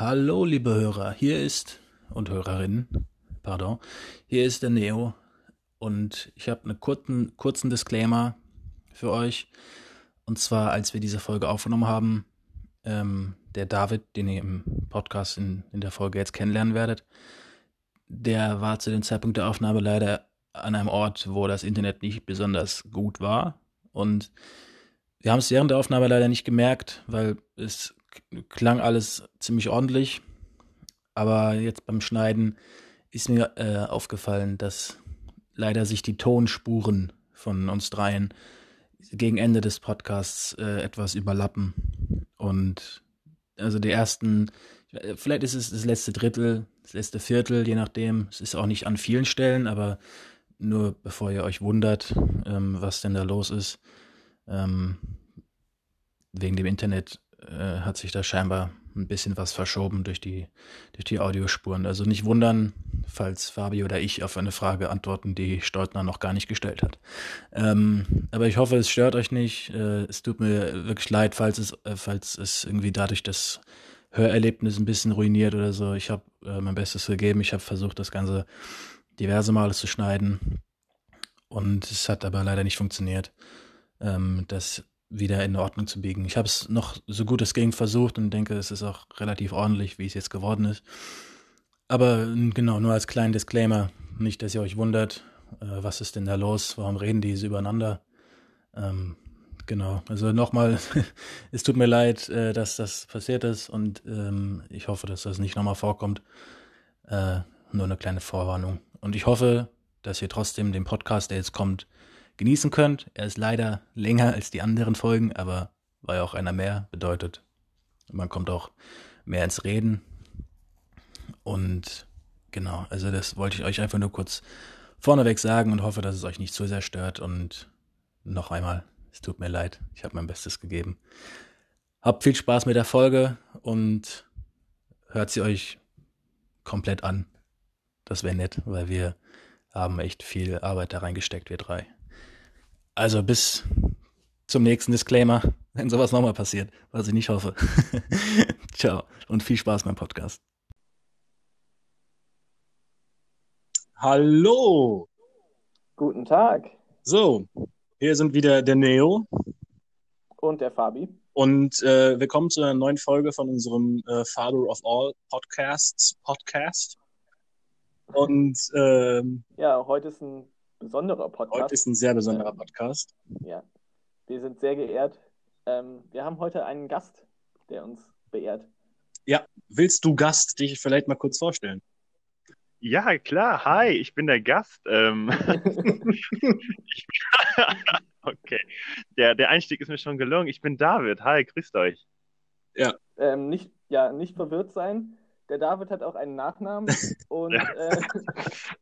Hallo, liebe Hörer, hier ist und Hörerinnen, pardon, hier ist der Neo und ich habe einen kurzen, kurzen Disclaimer für euch. Und zwar, als wir diese Folge aufgenommen haben, ähm, der David, den ihr im Podcast in, in der Folge jetzt kennenlernen werdet, der war zu dem Zeitpunkt der Aufnahme leider an einem Ort, wo das Internet nicht besonders gut war. Und wir haben es während der Aufnahme leider nicht gemerkt, weil es klang alles ziemlich ordentlich. Aber jetzt beim Schneiden ist mir äh, aufgefallen, dass leider sich die Tonspuren von uns dreien gegen Ende des Podcasts äh, etwas überlappen. Und also die ersten, vielleicht ist es das letzte Drittel, das letzte Viertel, je nachdem. Es ist auch nicht an vielen Stellen, aber nur bevor ihr euch wundert, ähm, was denn da los ist. Ähm, wegen dem Internet äh, hat sich da scheinbar ein bisschen was verschoben durch die, durch die Audiospuren. Also nicht wundern, falls Fabi oder ich auf eine Frage antworten, die Stoltner noch gar nicht gestellt hat. Ähm, aber ich hoffe, es stört euch nicht. Äh, es tut mir wirklich leid, falls es, äh, falls es irgendwie dadurch das Hörerlebnis ein bisschen ruiniert oder so. Ich habe äh, mein Bestes gegeben. Ich habe versucht, das Ganze diverse Male zu schneiden. Und es hat aber leider nicht funktioniert. Ähm, das wieder in Ordnung zu biegen. Ich habe es noch so gut es ging versucht und denke, es ist auch relativ ordentlich, wie es jetzt geworden ist. Aber genau, nur als kleinen Disclaimer, nicht, dass ihr euch wundert, äh, was ist denn da los, warum reden die so übereinander. Ähm, genau, also nochmal, es tut mir leid, äh, dass das passiert ist und ähm, ich hoffe, dass das nicht nochmal vorkommt. Äh, nur eine kleine Vorwarnung. Und ich hoffe, dass ihr trotzdem den Podcast, der jetzt kommt, genießen könnt. Er ist leider länger als die anderen Folgen, aber weil ja auch einer mehr bedeutet, man kommt auch mehr ins Reden. Und genau, also das wollte ich euch einfach nur kurz vorneweg sagen und hoffe, dass es euch nicht zu sehr stört. Und noch einmal, es tut mir leid, ich habe mein Bestes gegeben. Habt viel Spaß mit der Folge und hört sie euch komplett an. Das wäre nett, weil wir haben echt viel Arbeit da reingesteckt, wir drei. Also bis zum nächsten Disclaimer, wenn sowas nochmal passiert, was ich nicht hoffe. Ciao und viel Spaß beim Podcast. Hallo. Guten Tag. So, hier sind wieder der Neo. Und der Fabi. Und äh, willkommen zu einer neuen Folge von unserem äh, Father of All Podcasts Podcast. Und ähm, ja, heute ist ein besonderer Podcast. Heute ist ein sehr besonderer Podcast. Ja, wir sind sehr geehrt. Ähm, wir haben heute einen Gast, der uns beehrt. Ja, willst du Gast dich vielleicht mal kurz vorstellen? Ja, klar. Hi, ich bin der Gast. Ähm, okay, der, der Einstieg ist mir schon gelungen. Ich bin David. Hi, grüßt euch. Ja. Ähm, nicht, ja, nicht verwirrt sein. Der David hat auch einen Nachnamen und äh,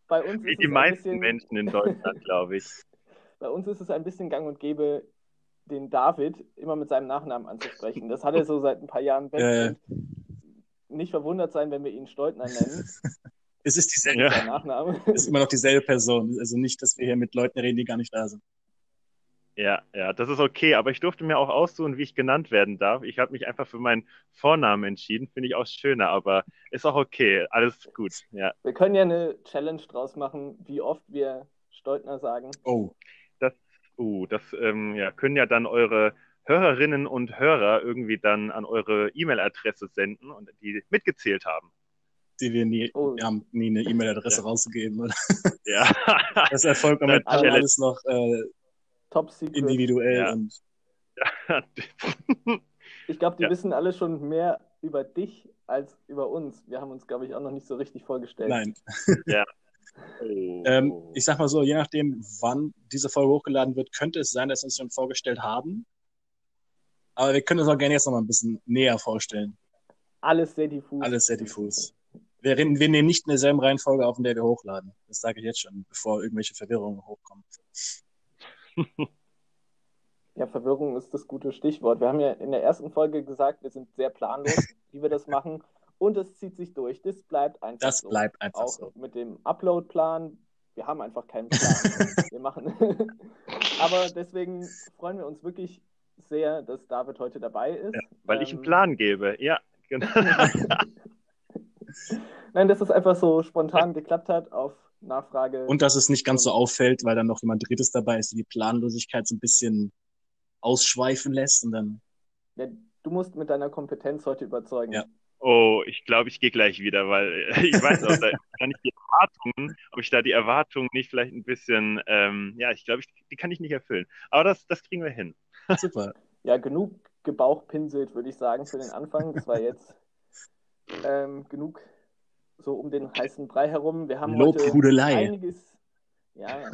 bei uns Wie ist die es meisten bisschen, Menschen in Deutschland, glaube ich. Bei uns ist es ein bisschen gang und gäbe, den David immer mit seinem Nachnamen anzusprechen. Das hat er so seit ein paar Jahren weg. Äh. Nicht verwundert sein, wenn wir ihn Stoltner nennen. Es ist dieselbe, Ja. Nachname. es ist immer noch dieselbe Person. Also nicht, dass wir hier mit Leuten reden, die gar nicht da sind. Ja, ja, das ist okay. Aber ich durfte mir auch aussuchen, wie ich genannt werden darf. Ich habe mich einfach für meinen Vornamen entschieden. Finde ich auch schöner, aber ist auch okay. Alles gut. Ja. Wir können ja eine Challenge draus machen, wie oft wir Stoltner sagen. Oh, Uh, das ähm, ja, können ja dann eure Hörerinnen und Hörer irgendwie dann an eure E-Mail-Adresse senden und die mitgezählt haben. die wir nie, Oh. wir haben nie eine E-Mail-Adresse Ja. rausgegeben. Oder? Ja. Das erfolgt momentan alles noch äh, Top Secret. individuell Ja. und Ich glaube, die Ja. wissen alle schon mehr über dich als über uns. Wir haben uns, glaube ich, auch noch nicht so richtig vorgestellt. nein. Oh. Ähm, ich sag mal so, je nachdem, wann diese Folge hochgeladen wird, könnte es sein, dass wir uns schon vorgestellt haben. Aber wir können uns auch gerne jetzt noch mal ein bisschen näher vorstellen. Alles sehr diffus. Alles sehr diffus. Wir, reden, wir nehmen nicht in derselben Reihenfolge auf, in der wir hochladen. Das sage ich jetzt schon, bevor irgendwelche Verwirrungen hochkommen. Ja, Verwirrung ist das gute Stichwort. Wir haben ja in der ersten Folge gesagt, wir sind sehr planlos, wie wir das machen. Und es zieht sich durch. Das bleibt einfach Das so. bleibt einfach Auch so. mit dem Upload-Plan. Wir haben einfach keinen Plan. wir machen. Aber deswegen freuen wir uns wirklich sehr, dass David heute dabei ist. Ja, weil ich einen Ähm, Plan gebe. Ja, genau. Nein, dass es einfach so spontan geklappt hat auf Nachfrage. Und dass es nicht ganz so auffällt, weil dann noch jemand Drittes dabei ist, der die Planlosigkeit so ein bisschen ausschweifen lässt und dann. Ja, du musst mit deiner Kompetenz heute überzeugen. Ja. Oh, ich glaube, ich gehe gleich wieder, weil ich weiß auch, da kann ich die Erwartungen, ob ich da die Erwartungen nicht vielleicht ein bisschen, ähm, ja, ich glaube, ich, die kann ich nicht erfüllen. Aber das, das kriegen wir hin. Super. Ja, genug gebauchpinselt, würde ich sagen, für den Anfang. Das war jetzt ähm, genug so um den heißen Brei herum. Wir haben heute einiges, ja, ja,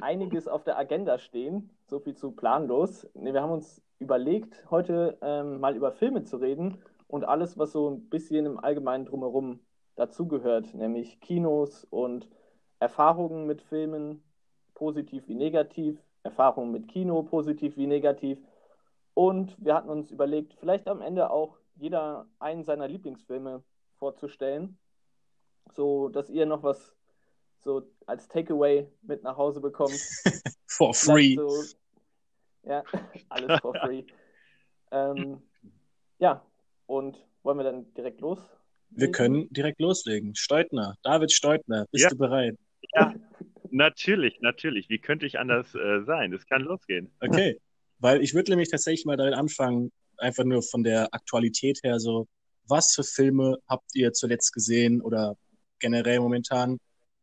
einiges auf der Agenda stehen. So viel zu planlos. Nee, wir haben uns überlegt, heute ähm, mal über Filme zu reden und alles, was so ein bisschen im Allgemeinen drumherum dazugehört, nämlich Kinos und Erfahrungen mit Filmen, positiv wie negativ, Erfahrungen mit Kino, positiv wie negativ. Und wir hatten uns überlegt, vielleicht am Ende auch jeder einen seiner Lieblingsfilme vorzustellen, so dass ihr noch was so als Takeaway mit nach Hause bekommt. For free. So, ja, alles for free. ähm, ja, und wollen wir dann direkt los? Wir können direkt loslegen. Steutner, David Steutner, bist Ja. du bereit? Ja, natürlich, natürlich. Wie könnte ich anders äh, sein? Es kann losgehen. Okay. Weil ich würde nämlich tatsächlich mal damit anfangen, einfach nur von der Aktualität her so, was für Filme habt ihr zuletzt gesehen oder generell momentan?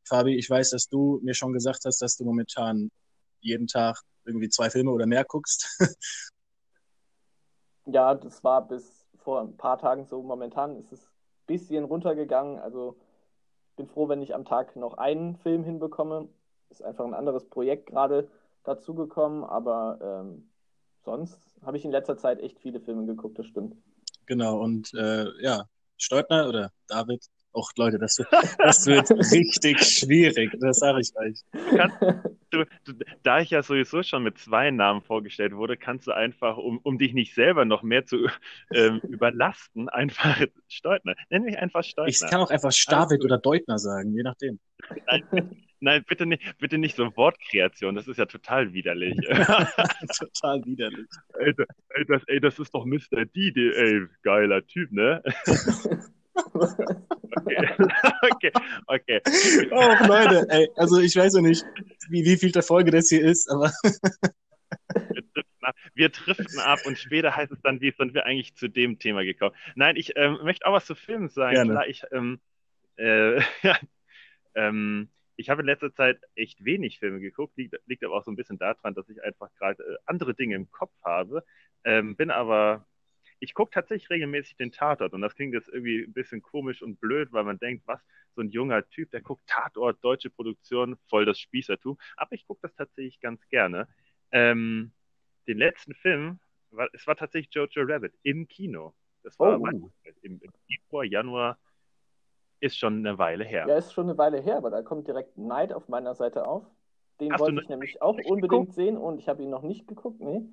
Fabi, ich weiß, dass du mir schon gesagt hast, dass du momentan jeden Tag irgendwie zwei Filme oder mehr guckst. Ja, das war bis vor ein paar Tagen so. Momentan ist es ein bisschen runtergegangen. Also bin froh, wenn ich am Tag noch einen Film hinbekomme. Ist einfach ein anderes Projekt gerade dazugekommen, aber ähm, sonst habe ich in letzter Zeit echt viele Filme geguckt, das stimmt. Genau, und äh, ja, Steutner oder David, auch Leute, das wird, das wird richtig schwierig, das sage ich euch. Du, du, da ich ja sowieso schon mit zwei Namen vorgestellt wurde, kannst du einfach, um, um dich nicht selber noch mehr zu ähm, überlasten, einfach Steutner. Nenn mich einfach Steutner. Ich kann auch einfach David oder Deutner sagen, je nachdem. Nein, nein, bitte nicht, bitte nicht so Wortkreation, das ist ja total widerlich. Total widerlich. ey, da- ey, das, ey, das ist doch Mr. D, der, ey, geiler Typ, ne? Okay, okay, okay. Oh, Leute, ey, also ich weiß ja nicht, wie, wie viel der Folge das hier ist, aber Wir driften ab, wir driften ab und später heißt es dann, wie sind wir eigentlich zu dem Thema gekommen? Nein, ich ähm, möchte auch was zu Filmen sagen. Gerne. Klar, ich, ähm, äh, ja, ähm, ich habe in letzter Zeit echt wenig Filme geguckt, liegt, liegt aber auch so ein bisschen daran, dass ich einfach gerade äh, andere Dinge im Kopf habe. Ähm, bin aber, ich gucke tatsächlich regelmäßig den Tatort und das klingt jetzt irgendwie ein bisschen komisch und blöd, weil man denkt, was, so ein junger Typ, der guckt Tatort, deutsche Produktion, voll das Spießertum. Aber ich gucke das tatsächlich ganz gerne. Ähm, den letzten Film, war, es war tatsächlich Jojo Rabbit im Kino. Das war Oh. im, im Februar, Januar, ist schon eine Weile her. Ja, ist schon eine Weile her, aber da kommt direkt Neid auf meiner Seite auf. Den Hast wollte ich nämlich auch unbedingt geguckt? sehen und ich habe ihn noch nicht geguckt, nee.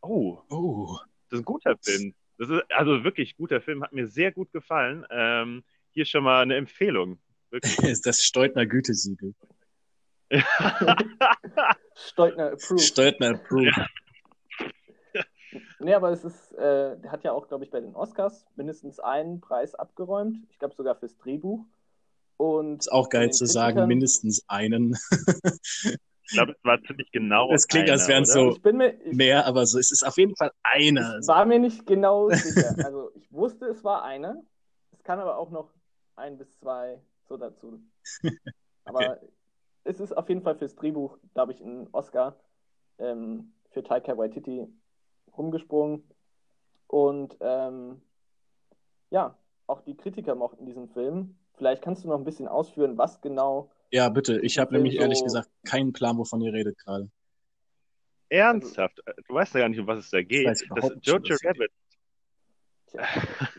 Oh, oh, das ist ein guter Film. Das ist also wirklich guter Film, hat mir sehr gut gefallen. Ähm, hier schon mal eine Empfehlung. Wirklich. ist das Steutner Gütesiegel. Steutner approved. Steutner Approved. Nee, aber es ist, äh, der hat ja auch, glaube ich, bei den Oscars mindestens einen Preis abgeräumt. Ich glaube sogar fürs Drehbuch. Und Ist auch geil zu sagen, Kritikern- mindestens einen. Ich glaube, es war ziemlich genau. Es klingt, als einer, wären oder? so Ich bin mir, ich, mehr, aber so, es ist auf jeden Fall einer. ich war mir nicht genau sicher. Also ich wusste, es war einer. Es kann aber auch noch ein bis zwei so dazu. Aber es ist auf jeden Fall fürs Drehbuch, da habe ich einen Oscar ähm, für Taika Waititi rumgesprungen. Und ähm, ja, auch die Kritiker mochten diesen Film. Vielleicht kannst du noch ein bisschen ausführen, was genau. Ja, bitte. Ich habe Film nämlich ehrlich so- gesagt keinen Plan, wovon ihr redet gerade. Ernsthaft? Du weißt ja gar nicht, um was es da geht. Das nicht, Jojo Rabbit. Tja,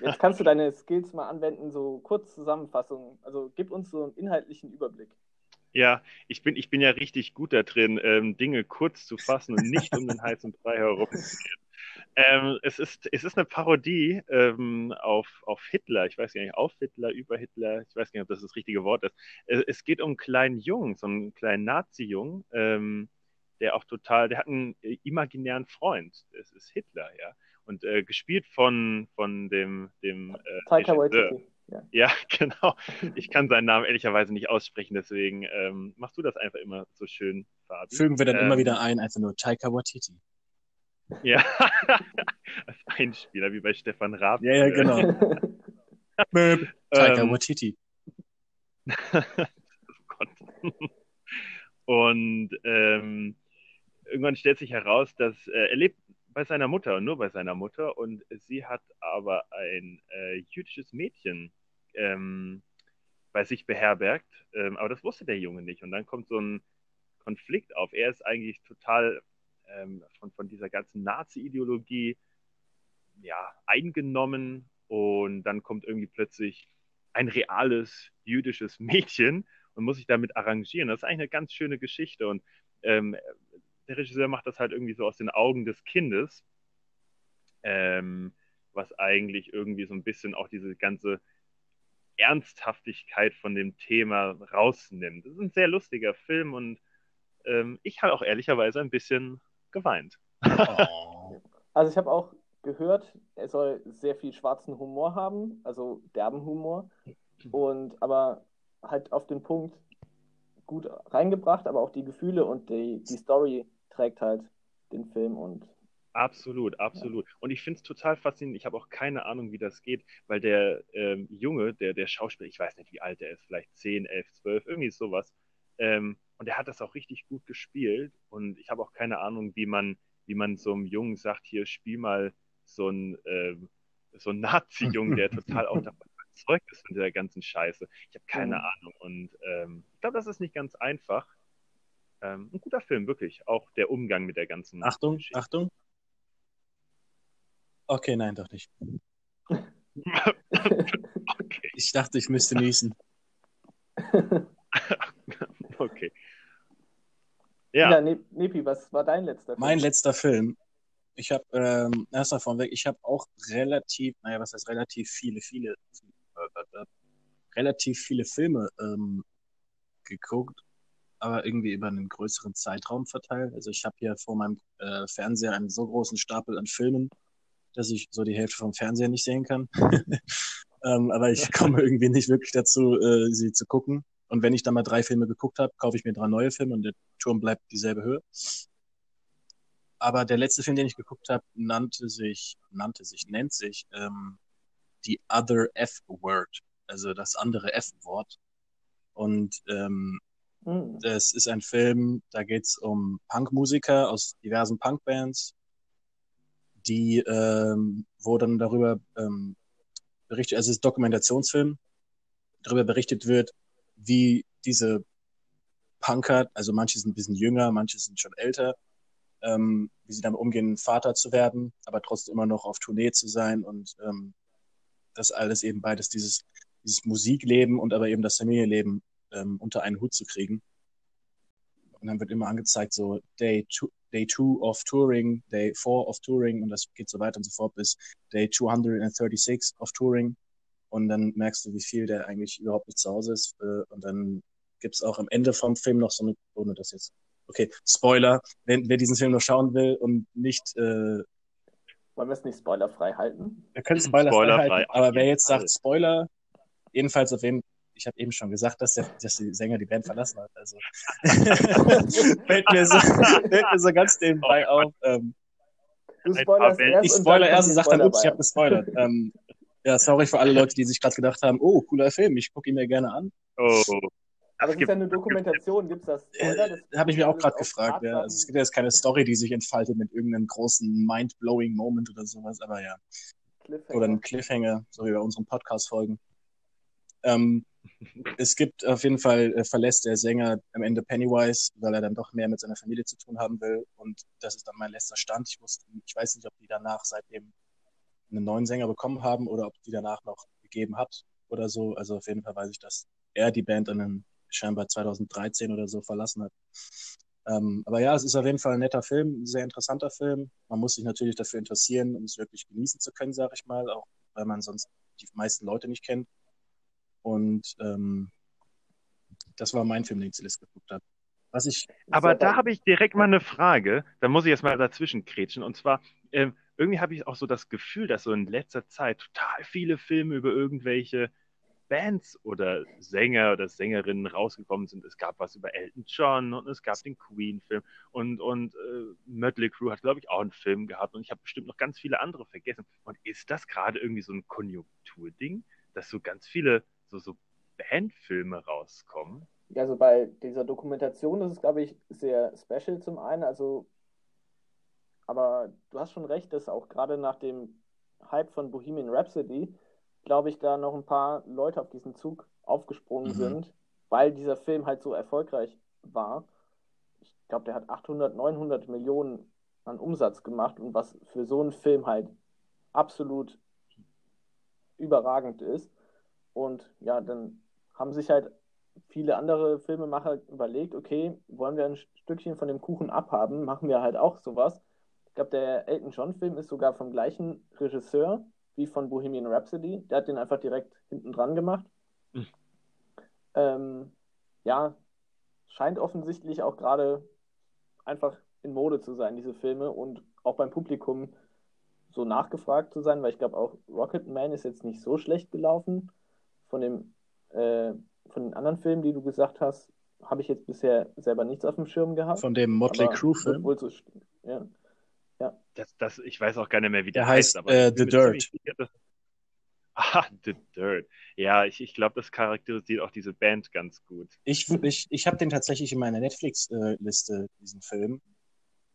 jetzt kannst du deine Skills mal anwenden, so kurz Zusammenfassung. Also gib uns so einen inhaltlichen Überblick. Ja, ich bin, ich bin ja richtig gut da drin, ähm, Dinge kurz zu fassen und nicht um den heißen Brei herum. Ähm, es, ist, es ist eine Parodie ähm, auf, auf Hitler. Ich weiß gar nicht, auf Hitler, über Hitler. Ich weiß gar nicht, ob das das richtige Wort ist. Es, es geht um einen kleinen Jungen, so einen kleinen Nazi-Jungen, ähm, der auch total, der hat einen äh, imaginären Freund. Es ist Hitler, ja. Und äh, gespielt von, von dem, dem äh, Taika. Waititi. Ja. Ja, genau. Ich kann seinen Namen ehrlicherweise nicht aussprechen, deswegen ähm, machst du das einfach immer so schön, Fabi. Fügen wir dann Ähm, immer wieder ein, einfach nur Taika Waititi. Ja, als Einspieler, wie bei Stefan Raab. Ja, ja, genau. Möp. Taika Ähm, Waititi. oh Gott. Und ähm, irgendwann stellt sich heraus, dass äh, er lebt bei seiner Mutter und nur bei seiner Mutter und sie hat aber ein äh, jüdisches Mädchen ähm, bei sich beherbergt, ähm, aber das wusste der Junge nicht und dann kommt so ein Konflikt auf. Er ist eigentlich total ähm, von, von dieser ganzen Nazi-Ideologie ja, eingenommen und dann kommt irgendwie plötzlich ein reales jüdisches Mädchen und muss sich damit arrangieren. Das ist eigentlich eine ganz schöne Geschichte und ähm, der Regisseur macht das halt irgendwie so aus den Augen des Kindes, ähm, was eigentlich irgendwie so ein bisschen auch diese ganze Ernsthaftigkeit von dem Thema rausnimmt. Das ist ein sehr lustiger Film und ähm, ich habe auch ehrlicherweise ein bisschen geweint. Oh. Also ich habe auch gehört, er soll sehr viel schwarzen Humor haben, also derben Humor. Und aber halt auf den Punkt gut reingebracht, aber auch die Gefühle und die, die Story trägt halt den Film und Absolut, absolut. Und ich finde es total faszinierend. Ich habe auch keine Ahnung, wie das geht, weil der ähm, Junge, der, der Schauspieler, ich weiß nicht, wie alt er ist, vielleicht 10, 11, 12, irgendwie sowas. Ähm, und der hat das auch richtig gut gespielt. Und ich habe auch keine Ahnung, wie man, wie man so einem Jungen sagt, hier spiel mal so ein, ähm, so ein Nazi-Jungen, der total auch davon überzeugt ist von dieser ganzen Scheiße. Ich habe keine Mhm. Ahnung. Und ähm, ich glaube, das ist nicht ganz einfach. Ähm, ein guter Film, wirklich. Auch der Umgang mit der ganzen Achtung, Geschichte. Achtung. Okay, nein, doch nicht. okay. Ich dachte, ich müsste niesen. Okay. Ja, Ja, Ne- Nepi, was war dein letzter Film? Mein letzter Film. Ich habe, ähm, erstmal vorweg, ich habe auch relativ, naja, was heißt relativ viele, viele, äh, relativ viele Filme ähm, geguckt, aber irgendwie über einen größeren Zeitraum verteilt. Also ich habe hier vor meinem äh, Fernseher einen so großen Stapel an Filmen, dass ich so die Hälfte vom Fernseher nicht sehen kann. ähm, aber ich komme irgendwie nicht wirklich dazu, äh, sie zu gucken. Und wenn ich dann mal drei Filme geguckt habe, kaufe ich mir drei neue Filme und der Turm bleibt dieselbe Höhe. Aber der letzte Film, den ich geguckt habe, nannte sich, nannte sich, nennt sich ähm, The Other F-Word, also das andere F-Wort. Und ähm, Hm. das ist ein Film, da geht's um Punkmusiker aus diversen Punkbands, die, ähm, wo dann darüber ähm, berichtet, also es ist Dokumentationsfilm, darüber berichtet wird, wie diese Punker, also manche sind ein bisschen jünger, manche sind schon älter, ähm, wie sie damit umgehen, Vater zu werden, aber trotzdem immer noch auf Tournee zu sein und ähm, das alles eben beides, dieses, dieses Musikleben und aber eben das Familienleben ähm, unter einen Hut zu kriegen. Und dann wird immer angezeigt, so Day two, Day two of Touring, Day four of Touring und das geht so weiter und so fort bis Day 236 of Touring. Und dann merkst du, wie viel der eigentlich überhaupt nicht zu Hause ist. Äh, Und dann gibt's auch am Ende vom Film noch so eine, ohne das jetzt, okay, Spoiler, wenn, wer diesen Film noch schauen will und nicht, äh, Wollen wir es nicht spoilerfrei halten? wir können Spoiler Spoilerfrei, halten, aber wer jetzt sagt Spoiler, jedenfalls auf jeden ich habe eben schon gesagt, dass der, dass die Sänger die Band verlassen hat. Also fällt mir so, fällt mir so ganz nebenbei Oh auf. Ähm, Du spoilerst erst ich spoiler erst und sag dann, ups, ich habe gespoilert. ähm, ja, sorry für alle Leute, die sich gerade gedacht haben, oh, cooler Film, ich gucke ihn mir gerne an. Oh, Aber es ist gibt, ja eine Dokumentation, gibt es das Spoiler? Das Äh, habe ich mir auch gerade gefragt. Ja. Also, es gibt ja jetzt keine Story, die sich entfaltet mit irgendeinem großen mind-blowing Moment oder sowas, aber ja. Cliffhanger. oder ein Cliffhanger, so wie bei unseren Podcast-Folgen. Ähm, es gibt auf jeden Fall, äh, verlässt der Sänger am Ende Pennywise, weil er dann doch mehr mit seiner Familie zu tun haben will. Und das ist dann mein letzter Stand. Ich wusste, ich weiß nicht, ob die danach seitdem einen neuen Sänger bekommen haben oder ob die danach noch gegeben hat oder so. Also auf jeden Fall weiß ich, dass er die Band dann scheinbar 2013 oder so verlassen hat. Ähm, aber ja, es ist auf jeden Fall ein netter Film, ein sehr interessanter Film. Man muss sich natürlich dafür interessieren, um es wirklich genießen zu können, sage ich mal, auch weil man sonst die meisten Leute nicht kennt. Und ähm, das war mein Film, den ich zuletzt geguckt habe. Was ich, Aber da habe ich direkt mal eine Frage. Da muss ich jetzt mal dazwischen kretschen. Und zwar, ähm, irgendwie habe ich auch so das Gefühl, dass so in letzter Zeit total viele Filme über irgendwelche Bands oder Sänger oder Sängerinnen rausgekommen sind. Es gab was über Elton John und es gab den Queen-Film und, und äh, Mötley Crue hat, glaube ich, auch einen Film gehabt und ich habe bestimmt noch ganz viele andere vergessen. Und ist das gerade irgendwie so ein Konjunkturding, dass so ganz viele so, so Bandfilme rauskommen? Ja, also bei dieser Dokumentation ist glaube ich, sehr special zum einen. Also, aber du hast schon recht, dass auch gerade nach dem Hype von Bohemian Rhapsody glaube ich, da noch ein paar Leute auf diesen Zug aufgesprungen mhm. sind, weil dieser Film halt so erfolgreich war. Ich glaube, der hat 800, 900 Millionen an Umsatz gemacht und was für so einen Film halt absolut überragend ist. Und ja, dann haben sich halt viele andere Filmemacher überlegt, okay, wollen wir ein Stückchen von dem Kuchen abhaben, machen wir halt auch sowas. Ich glaube, der Elton John-Film ist sogar vom gleichen Regisseur wie von Bohemian Rhapsody. Der hat den einfach direkt hinten dran gemacht. Mhm. Ähm, ja, scheint offensichtlich auch gerade einfach in Mode zu sein, diese Filme, und auch beim Publikum so nachgefragt zu sein, weil ich glaube auch Rocket Man ist jetzt nicht so schlecht gelaufen. Von dem äh, von den anderen Filmen, die du gesagt hast, habe ich jetzt bisher selber nichts auf dem Schirm gehabt. Von dem Motley Crue Film. Wohl so, ja. Ja. Das, das, ich weiß auch gar nicht mehr, wie der, der heißt. heißt äh, The Dirt. Sicher. Ah, The Dirt. Ja, ich, ich glaube, das charakterisiert auch diese Band ganz gut. Ich, ich, ich habe den tatsächlich in meiner Netflix-Liste, diesen Film.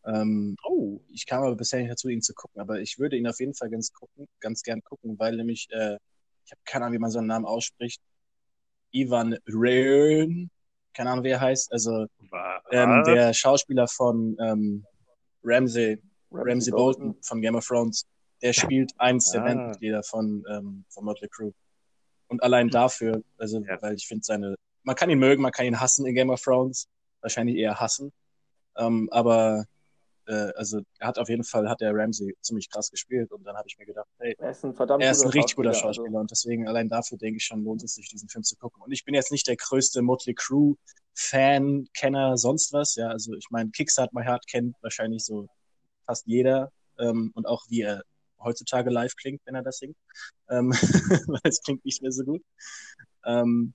Ähm, oh. Ich kam aber bisher nicht dazu, ihn zu gucken, aber ich würde ihn auf jeden Fall ganz, gucken, ganz gern gucken, weil nämlich, äh, ich habe keine Ahnung, wie man seinen Namen ausspricht. Ivan Röhn, keine Ahnung, wie er heißt, also ähm, der Schauspieler von ähm, Ramsey Ramsey Bolton von Game of Thrones, der spielt eins der ah. Bandmitglieder von, ähm, von Motley Crue. Und allein dafür, also, ja. weil ich finde seine, man kann ihn mögen, man kann ihn hassen in Game of Thrones, wahrscheinlich eher hassen, ähm, aber äh, also er hat auf jeden Fall, hat der Ramsey ziemlich krass gespielt und dann habe ich mir gedacht, hey, er ist ein, verdammt er ist ein richtig guter Schauspieler also. und deswegen allein dafür denke ich schon, lohnt es sich, diesen Film zu gucken. Und ich bin jetzt nicht der größte Motley Crue Fan, Kenner, sonst was, ja, also ich meine, Kickstart My Heart kennt wahrscheinlich so fast jeder ähm, und auch wie er heutzutage live klingt, wenn er das singt, ähm, weil es klingt nicht mehr so gut. Ähm,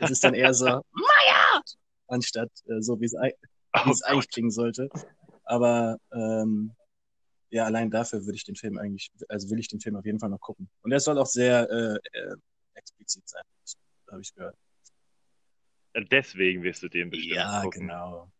es ist dann eher so Maya! anstatt äh, so, wie es, oh eigentlich klingen sollte. Aber ähm, ja, allein dafür würde ich den Film eigentlich, also will ich den Film auf jeden Fall noch gucken. Und er soll auch sehr äh, äh, explizit sein, habe ich gehört. Deswegen wirst du den bestimmt ja, gucken. Ja, genau.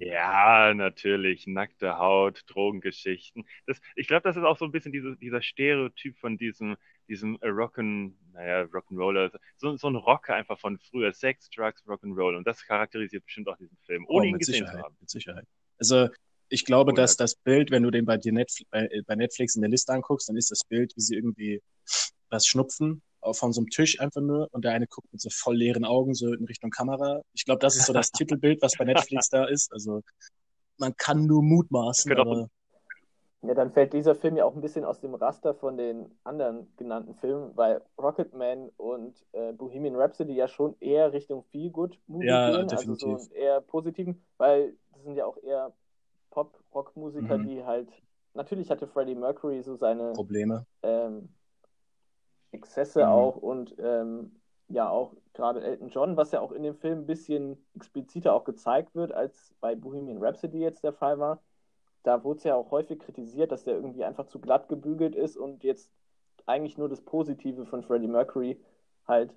Ja, natürlich. Nackte Haut, Drogengeschichten. Das, ich glaube, das ist auch so ein bisschen diese, dieser Stereotyp von diesem, diesem Rock'n, naja, Rock'n'Roller. So, so ein Rocker einfach von früher. Sex, Drugs, Rock'n'Roll. Und das charakterisiert bestimmt auch diesen Film, ohne oh, ihn gesehen Sicherheit, zu haben. Mit Sicherheit. Also, ich glaube, oh, dass das Bild, wenn du den bei, Netflix, bei, bei Netflix in der Liste anguckst, dann ist das Bild, wie sie irgendwie was schnupfen von so einem Tisch einfach nur und der eine guckt mit so voll leeren Augen so in Richtung Kamera. Ich glaube, das ist so das Titelbild, was bei Netflix da ist. Also man kann nur mutmaßen, genau. aber ja, dann fällt dieser Film ja auch ein bisschen aus dem Raster von den anderen genannten Filmen, weil Rocketman und äh, Bohemian Rhapsody ja schon eher Richtung Feel-Good-Movie ja, gehen, definitiv. also so eher positiven, weil das sind ja auch eher Pop-Rock-Musiker, mhm. die halt, natürlich hatte Freddie Mercury so seine Probleme. Ähm, Exzesse mhm. auch und ähm, ja auch gerade Elton John, was ja auch in dem Film ein bisschen expliziter auch gezeigt wird, als bei Bohemian Rhapsody jetzt der Fall war. Da wurde es ja auch häufig kritisiert, dass der irgendwie einfach zu glatt gebügelt ist und jetzt eigentlich nur das Positive von Freddie Mercury halt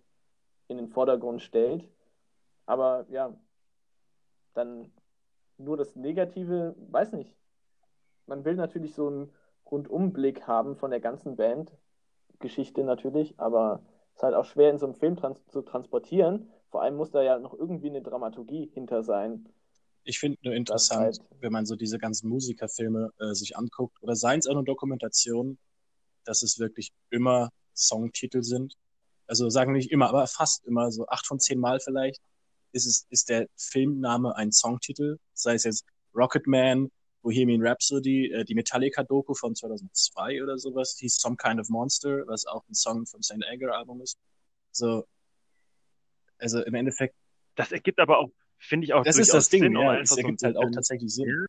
in den Vordergrund stellt. Aber ja, dann nur das Negative, weiß nicht. Man will natürlich so einen Rundumblick haben von der ganzen Band, Geschichte natürlich, aber es ist halt auch schwer in so einem Film trans zu transportieren. Vor allem muss da ja noch irgendwie eine Dramaturgie hinter sein. Ich finde nur interessant, halt... wenn man so diese ganzen Musikerfilme äh, sich anguckt, oder seien es auch nur Dokumentationen, dass es wirklich immer Songtitel sind. Also sagen nicht immer, aber fast immer, so acht von zehn Mal vielleicht, ist es, ist der Filmname ein Songtitel. Sei es jetzt Rocketman, Bohemian Rhapsody, äh, die Metallica-Doku von 2002 oder sowas, hieß Some Kind of Monster, was auch ein Song vom St. Anger-Album ist. So, also im Endeffekt. Das ergibt aber auch, finde ich auch. Das ist das Ding, Sinn, ja, es ergibt so halt auch tatsächlich Sinn.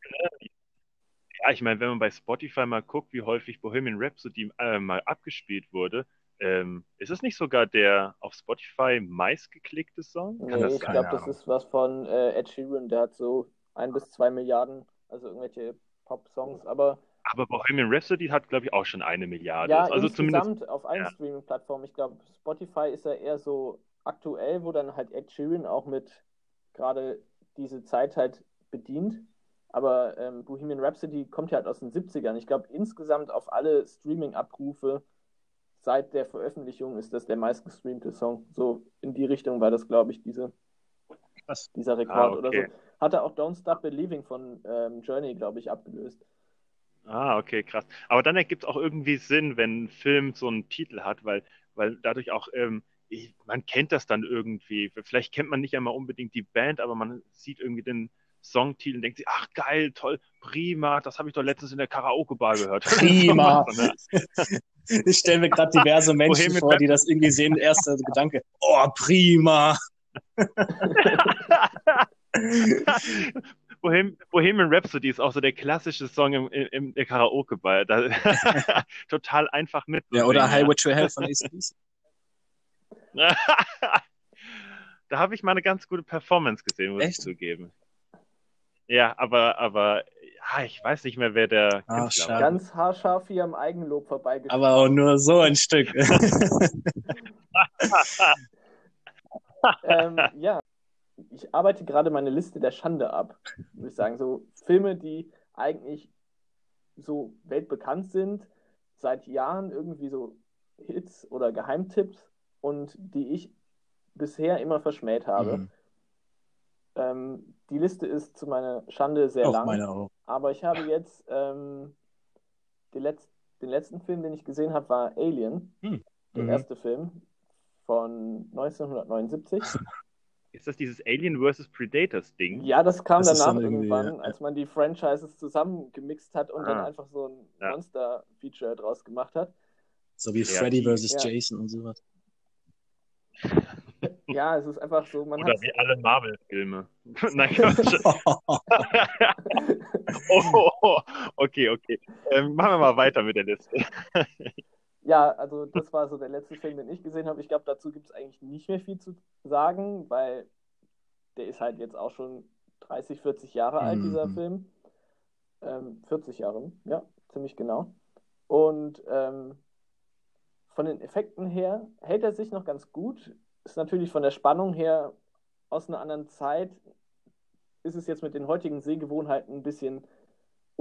Ja, ich meine, wenn man bei Spotify mal guckt, wie häufig Bohemian Rhapsody äh, mal abgespielt wurde, ähm, ist es nicht sogar der auf Spotify meistgeklickte Song? Kann nee, ich glaube, das ist was von äh, Ed Sheeran, der hat so ein bis zwei Milliarden, also irgendwelche Pop-Songs, aber aber Bohemian Rhapsody hat, glaube ich, auch schon eine Milliarde. Ja, also insgesamt zumindest, auf allen ja. Streaming-Plattformen. Ich glaube, Spotify ist ja eher so aktuell, wo dann halt Ed Sheeran auch mit gerade diese Zeit halt bedient. Aber ähm, Bohemian Rhapsody kommt ja halt aus den 70ern. Ich glaube, insgesamt auf alle Streaming-Abrufe seit der Veröffentlichung ist das der meistgestreamte Song. So in die Richtung war das, glaube ich, diese, dieser Rekord ah, okay. oder so. Hatte auch Don't Stop Believing von ähm, Journey, glaube ich, abgelöst. Ah, okay, krass. Aber dann ergibt es auch irgendwie Sinn, wenn ein Film so einen Titel hat, weil, weil dadurch auch, ähm, ich, man kennt das dann irgendwie. Vielleicht kennt man nicht einmal unbedingt die Band, aber man sieht irgendwie den Songtitel und denkt sich, ach geil, toll, prima, das habe ich doch letztens in der Karaoke-Bar gehört. Prima. ich stelle mir gerade diverse Menschen vor, die das irgendwie sehen. Erster Gedanke, oh, prima. Bohem Bohemian Rhapsody ist auch so der klassische Song im, im, im Karaoke-Bar. Total einfach mit. Ja, oder Highway to Hell von ACDC. da habe ich mal eine ganz gute Performance gesehen, muss Echt? ich zugeben. Ja, aber, aber ja, ich weiß nicht mehr, wer der Ach, Künstler war. Ganz haarscharf hier am Eigenlob vorbeigeschrieben. Aber auch nur so ein Stück. ähm, ja, ich arbeite gerade meine Liste der Schande ab, würde ich sagen. So Filme, die eigentlich so weltbekannt sind, seit Jahren irgendwie so Hits oder Geheimtipps und die ich bisher immer verschmäht habe. Mhm. Ähm, die Liste ist zu meiner Schande sehr auch lang. Meine auch. Aber ich habe jetzt ähm, Letz den letzten Film, den ich gesehen habe, war Alien. Mhm. Der erste Film von 1979. Ist das dieses Alien vs. Predators Ding? Ja, das kam das danach irgendwann, ja. als man die Franchises zusammengemixt hat und ah. dann einfach so ein ja. Monster-Feature draus gemacht hat. So wie Freddy vs. Jason und sowas. Ja, es ist einfach so. Man Oder wie alle Marvel-Filme. Nein, oh, oh, okay, okay. Ähm, machen wir mal weiter mit der Liste. Ja, also das war so der letzte Film, den ich gesehen habe. Ich glaube, dazu gibt es eigentlich nicht mehr viel zu sagen, weil der ist halt jetzt auch schon 30, 40 Jahre alt, dieser mhm. Film. Ähm, 40 Jahre, ja, ziemlich genau. Und ähm, von den Effekten her hält er sich noch ganz gut ist natürlich von der Spannung her aus einer anderen Zeit, ist es jetzt mit den heutigen Sehgewohnheiten ein bisschen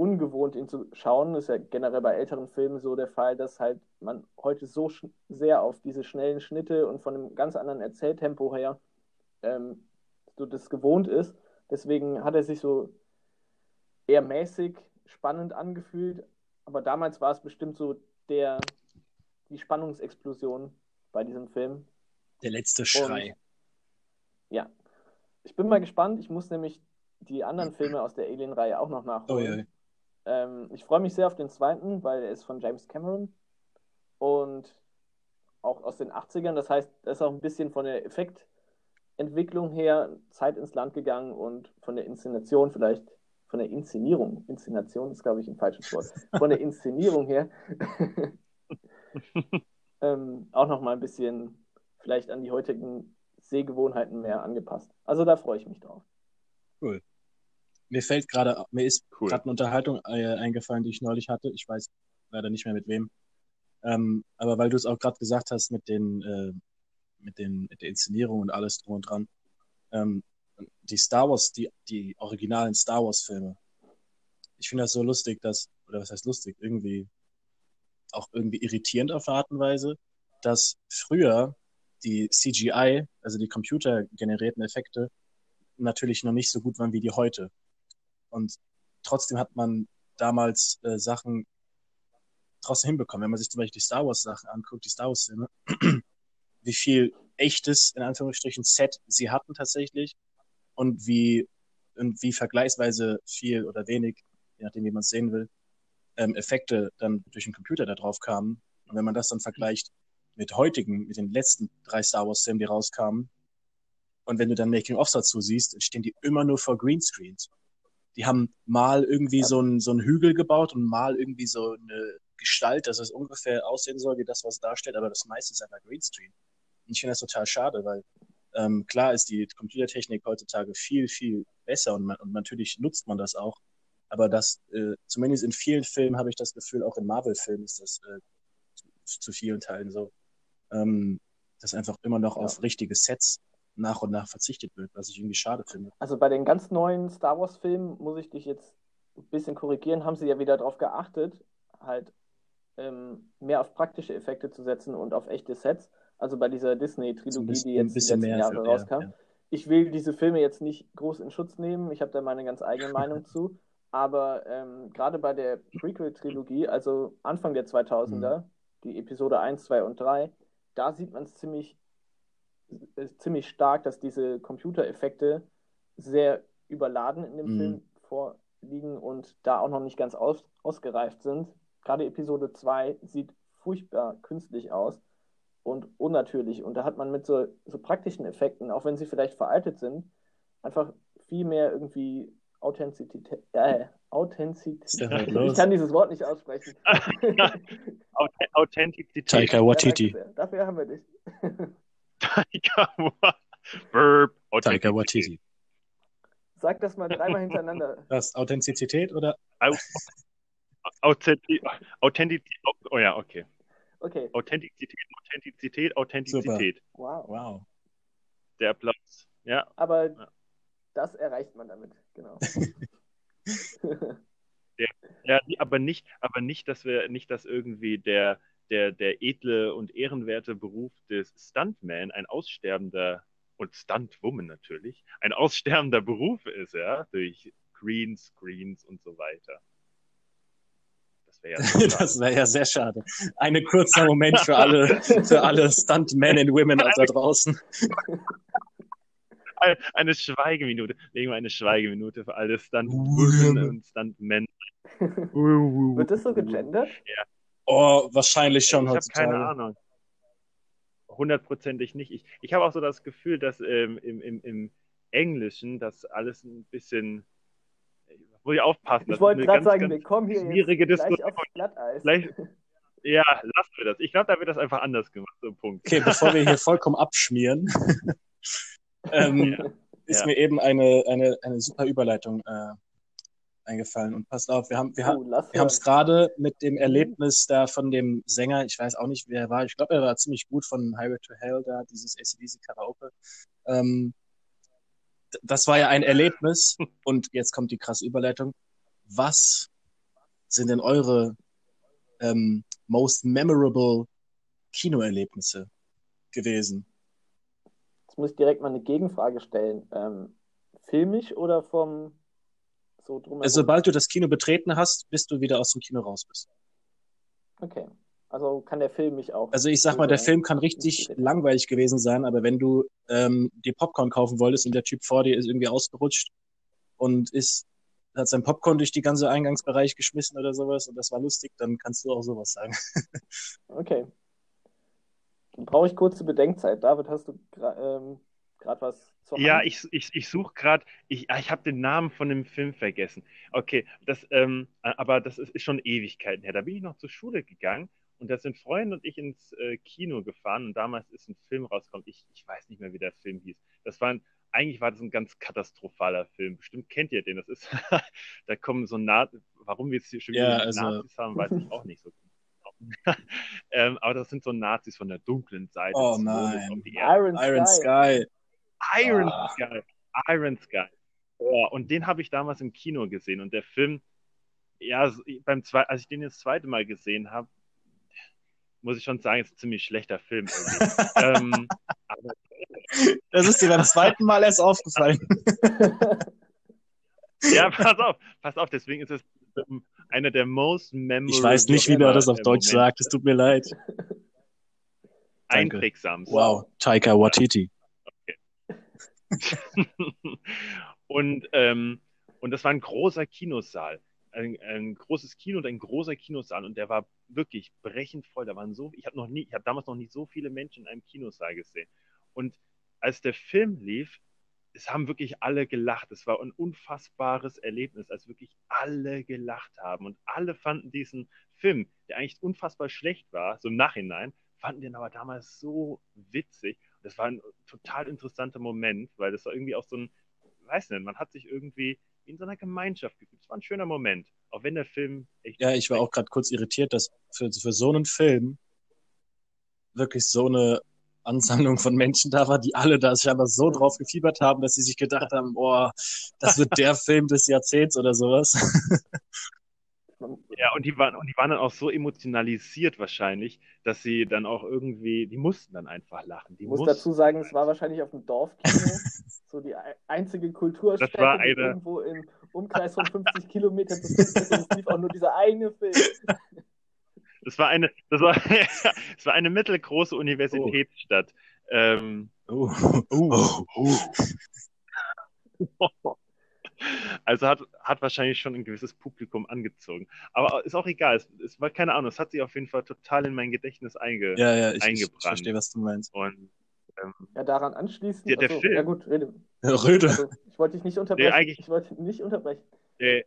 ungewohnt, ihn zu schauen. Das ist ja generell bei älteren Filmen so der Fall, dass halt man heute so sehr auf diese schnellen Schnitte und von einem ganz anderen Erzähltempo her ähm, so das gewohnt ist. Deswegen hat er sich so eher mäßig spannend angefühlt. Aber damals war es bestimmt so der, die Spannungsexplosion bei diesem Film. Der letzte Schrei. Und, ja. Ich bin mal gespannt. Ich muss nämlich die anderen Filme aus der Alien-Reihe auch noch nachholen. Oh, ähm, ich freue mich sehr auf den zweiten, weil er ist von James Cameron und auch aus den 80ern. Das heißt, er ist auch ein bisschen von der Effektentwicklung her Zeit ins Land gegangen und von der Inszenation vielleicht, von der Inszenierung, Inszenation ist, glaube ich, ein falsches Wort, von der Inszenierung her ähm, auch noch mal ein bisschen vielleicht an die heutigen Sehgewohnheiten mehr angepasst. Also da freue ich mich drauf. Cool. Mir fällt gerade, mir ist cool. gerade eine Unterhaltung äh, eingefallen, die ich neulich hatte. Ich weiß leider nicht mehr mit wem. Ähm, aber weil du es auch gerade gesagt hast mit den, äh, mit den, mit der Inszenierung und alles drum und dran. Ähm, die Star Wars, die, die originalen Star Wars Filme. Ich finde das so lustig, dass, oder was heißt lustig, irgendwie auch irgendwie irritierend auf eine Art und Weise, dass früher die CGI, also die computergenerierten Effekte, natürlich noch nicht so gut waren wie die heute. Und trotzdem hat man damals äh, Sachen trotzdem hinbekommen. Wenn man sich zum Beispiel die Star Wars Sachen anguckt, die Star Wars Filme, wie viel echtes, in Anführungsstrichen, Set sie hatten tatsächlich und wie, und wie vergleichsweise viel oder wenig, je nachdem, wie man es sehen will, ähm, Effekte dann durch den Computer da drauf kamen. Und wenn man das dann vergleicht mit heutigen, mit den letzten drei Star Wars Filmen, die rauskamen, und wenn du dann Making-ofs dazu siehst, stehen die immer nur vor Greenscreens. Die haben mal irgendwie so einen so einen Hügel gebaut und mal irgendwie so eine Gestalt, dass es ungefähr aussehen soll wie das, was es darstellt, aber das meiste ist einfach Greenscreen. Und ich finde das total schade, weil ähm, klar ist die Computertechnik heutzutage viel, viel besser und, man, und natürlich nutzt man das auch. Aber das, äh, zumindest in vielen Filmen habe ich das Gefühl, auch in Marvel-Filmen ist das äh, zu, zu, vielen Teilen so, ähm, dass einfach immer noch ja. auf richtige Sets nach und nach verzichtet wird, was ich irgendwie schade finde. Also bei den ganz neuen Star Wars-Filmen muss ich dich jetzt ein bisschen korrigieren, haben sie ja wieder darauf geachtet, halt ähm, mehr auf praktische Effekte zu setzen und auf echte Sets. Also bei dieser Disney-Trilogie, die jetzt die letzten Jahre für, rauskam. Ja. Ich will diese Filme jetzt nicht groß in Schutz nehmen. Ich habe da meine ganz eigene Meinung zu. Aber ähm, gerade bei der Prequel-Trilogie, also Anfang der 2000er, mhm. die Episode 1, 2 und 3, da sieht man es ziemlich, ziemlich stark, dass diese Computereffekte sehr überladen in dem mhm. Film vorliegen und da auch noch nicht ganz aus, ausgereift sind. Gerade Episode 2 sieht furchtbar künstlich aus und unnatürlich. Und da hat man mit so, so praktischen Effekten, auch wenn sie vielleicht veraltet sind, einfach viel mehr irgendwie Authentizität. Äh, Authentizität. Ich kann dieses Wort nicht aussprechen. Authentizität. Taika Waititi. Ja, dafür haben wir dich. Taika Verb. Taika Waititi. Sag das mal dreimal hintereinander. Das Authentizität oder? Authentizität. Authentizität. Oh ja, okay. Okay. Authentizität, Authentizität, Authentizität. Wow. Wow. Der Platz. Ja. Aber ja. das erreicht man damit, genau. der, ja, aber nicht, aber nicht, dass wir, nicht, dass irgendwie der, der, der edle und ehrenwerte Beruf des Stuntman ein aussterbender und Stuntwoman natürlich, ein aussterbender Beruf ist, ja, durch Greens, Greens und so weiter. Das wäre ja, das wär ja sehr schade. Ein kurzer Moment für alle, für alle Stuntmen and Women da draußen. Eine Schweigeminute. Legen wir eine Schweigeminute für alle Stuntwomen und Stuntmen. Wird das so gegendert? Ja. Oh, wahrscheinlich schon ich heutzutage. Ich habe keine Ahnung. Hundertprozentig nicht. Ich, ich habe auch so das Gefühl, dass ähm, im, im, im Englischen das alles ein bisschen muss ich aufpassen. Ich wollte gerade sagen, wir kommen hier schwierige jetzt gleich auf Glatteis. Gleich, ja, lassen wir das. Ich glaube, da wird das einfach anders gemacht, so Punkt. Okay, bevor wir hier vollkommen abschmieren, ähm, ja. ist ja. mir eben eine, eine, eine super Überleitung äh, eingefallen. Und passt auf, wir haben wir, oh, wir haben es gerade mit dem Erlebnis da von dem Sänger, ich weiß auch nicht, wer er war, ich glaube, er war ziemlich gut von Highway to Hell da, dieses ACDC Karaoke. Ähm, das war ja ein Erlebnis und jetzt kommt die krasse Überleitung. Was sind denn eure ähm, most memorable Kinoerlebnisse gewesen? Jetzt muss ich direkt mal eine Gegenfrage stellen. Ähm, filmisch oder vom so drumherum? Also, sobald du das Kino betreten hast, bis du wieder aus dem Kino raus bist. Okay. Also kann der Film mich auch. Also ich sag mal, der Film kann richtig langweilig gewesen sein, aber wenn du ähm, die Popcorn kaufen wolltest und der Typ vor dir ist irgendwie ausgerutscht und ist hat sein Popcorn durch die ganze Eingangsbereich geschmissen oder sowas und das war lustig, dann kannst du auch sowas sagen. okay. Dann brauche ich kurze Bedenkzeit. David, hast du gerade was zur Hand? Ja, ich, ich, ich suche gerade, ich, ah, ich habe den Namen von dem Film vergessen. Okay, das, ähm, aber das ist, ist schon Ewigkeiten her. Da bin ich noch zur Schule gegangen und da sind Freunde und ich ins äh, Kino gefahren und damals ist ein Film rausgekommen. Ich, ich weiß nicht mehr, wie der Film hieß. Das war ein, eigentlich war das ein ganz katastrophaler Film. Bestimmt kennt ihr den. Das ist, da kommen so Nazis, warum wir jetzt hier schon ja, also... Nazis haben, weiß ich auch nicht so genau. ähm, aber das sind so Nazis von der dunklen Seite. Oh nein. Iron, Iron Sky. Sky. Iron oh. Sky. Iron Sky. Oh, und den habe ich damals im Kino gesehen. Und der Film, ja, beim zwei, als ich den das zweite Mal gesehen habe, muss ich schon sagen, ist ein ziemlich schlechter Film. ähm, aber, das ist dir beim zweiten Mal erst aufgefallen. ja, pass auf, pass auf, deswegen ist es einer der most memorable. Ich weiß nicht, wie man das auf Deutsch Moment. sagt, es tut mir leid. Einprägsam. Wow, Taika Waititi. Und, ähm, und das war ein großer Kinosaal ein, ein, großes Kino und ein großer Kinosaal und der war wirklich brechend voll. Da waren so, ich habe noch nie, ich habe damals noch nicht so viele Menschen in einem Kinosaal gesehen. Und als der Film lief, es haben wirklich alle gelacht. Es war ein unfassbares Erlebnis, als wirklich alle gelacht haben. Und alle fanden diesen Film, der eigentlich unfassbar schlecht war, so im Nachhinein, fanden den aber damals so witzig. Das war ein total interessanter Moment, weil das war irgendwie auch so ein, weiß nicht, man hat sich irgendwie in so einer Gemeinschaft gefühlt. Es war ein schöner Moment, auch wenn der Film echt. Ja, ich war auch gerade kurz irritiert, dass für, für so einen Film wirklich so eine Ansammlung von Menschen da war, die alle da scheinbar so drauf gefiebert haben, dass sie sich gedacht haben, boah, das wird der Film des Jahrzehnts oder sowas. Ja, und die waren, und die waren dann auch so emotionalisiert wahrscheinlich, dass sie dann auch irgendwie, die mussten dann einfach lachen. Die Ich muss dazu sagen, es war wahrscheinlich auf dem Dorfkino so die ei- einzige Kulturstätte, Das war die eine- irgendwo im Umkreis von 50 Kilometern befindet ist und es lief auch nur dieser eine Film. Das war eine, das war, das war eine mittelgroße Universitätsstadt. Ähm, Oh, oh, oh. Also hat, hat wahrscheinlich schon ein gewisses Publikum angezogen. Aber ist auch egal. Es, es war keine Ahnung. Es hat sich auf jeden Fall total in mein Gedächtnis einge. Ja, ja, ich, ich, ich Eingebrannt. verstehe, was du meinst. Und ähm, Ja, daran anschließend. Ja, der achso, Film. Ja, gut, rede. Röde. Also, ich wollte dich nicht unterbrechen. eigentlich- ich wollte nicht unterbrechen. äh,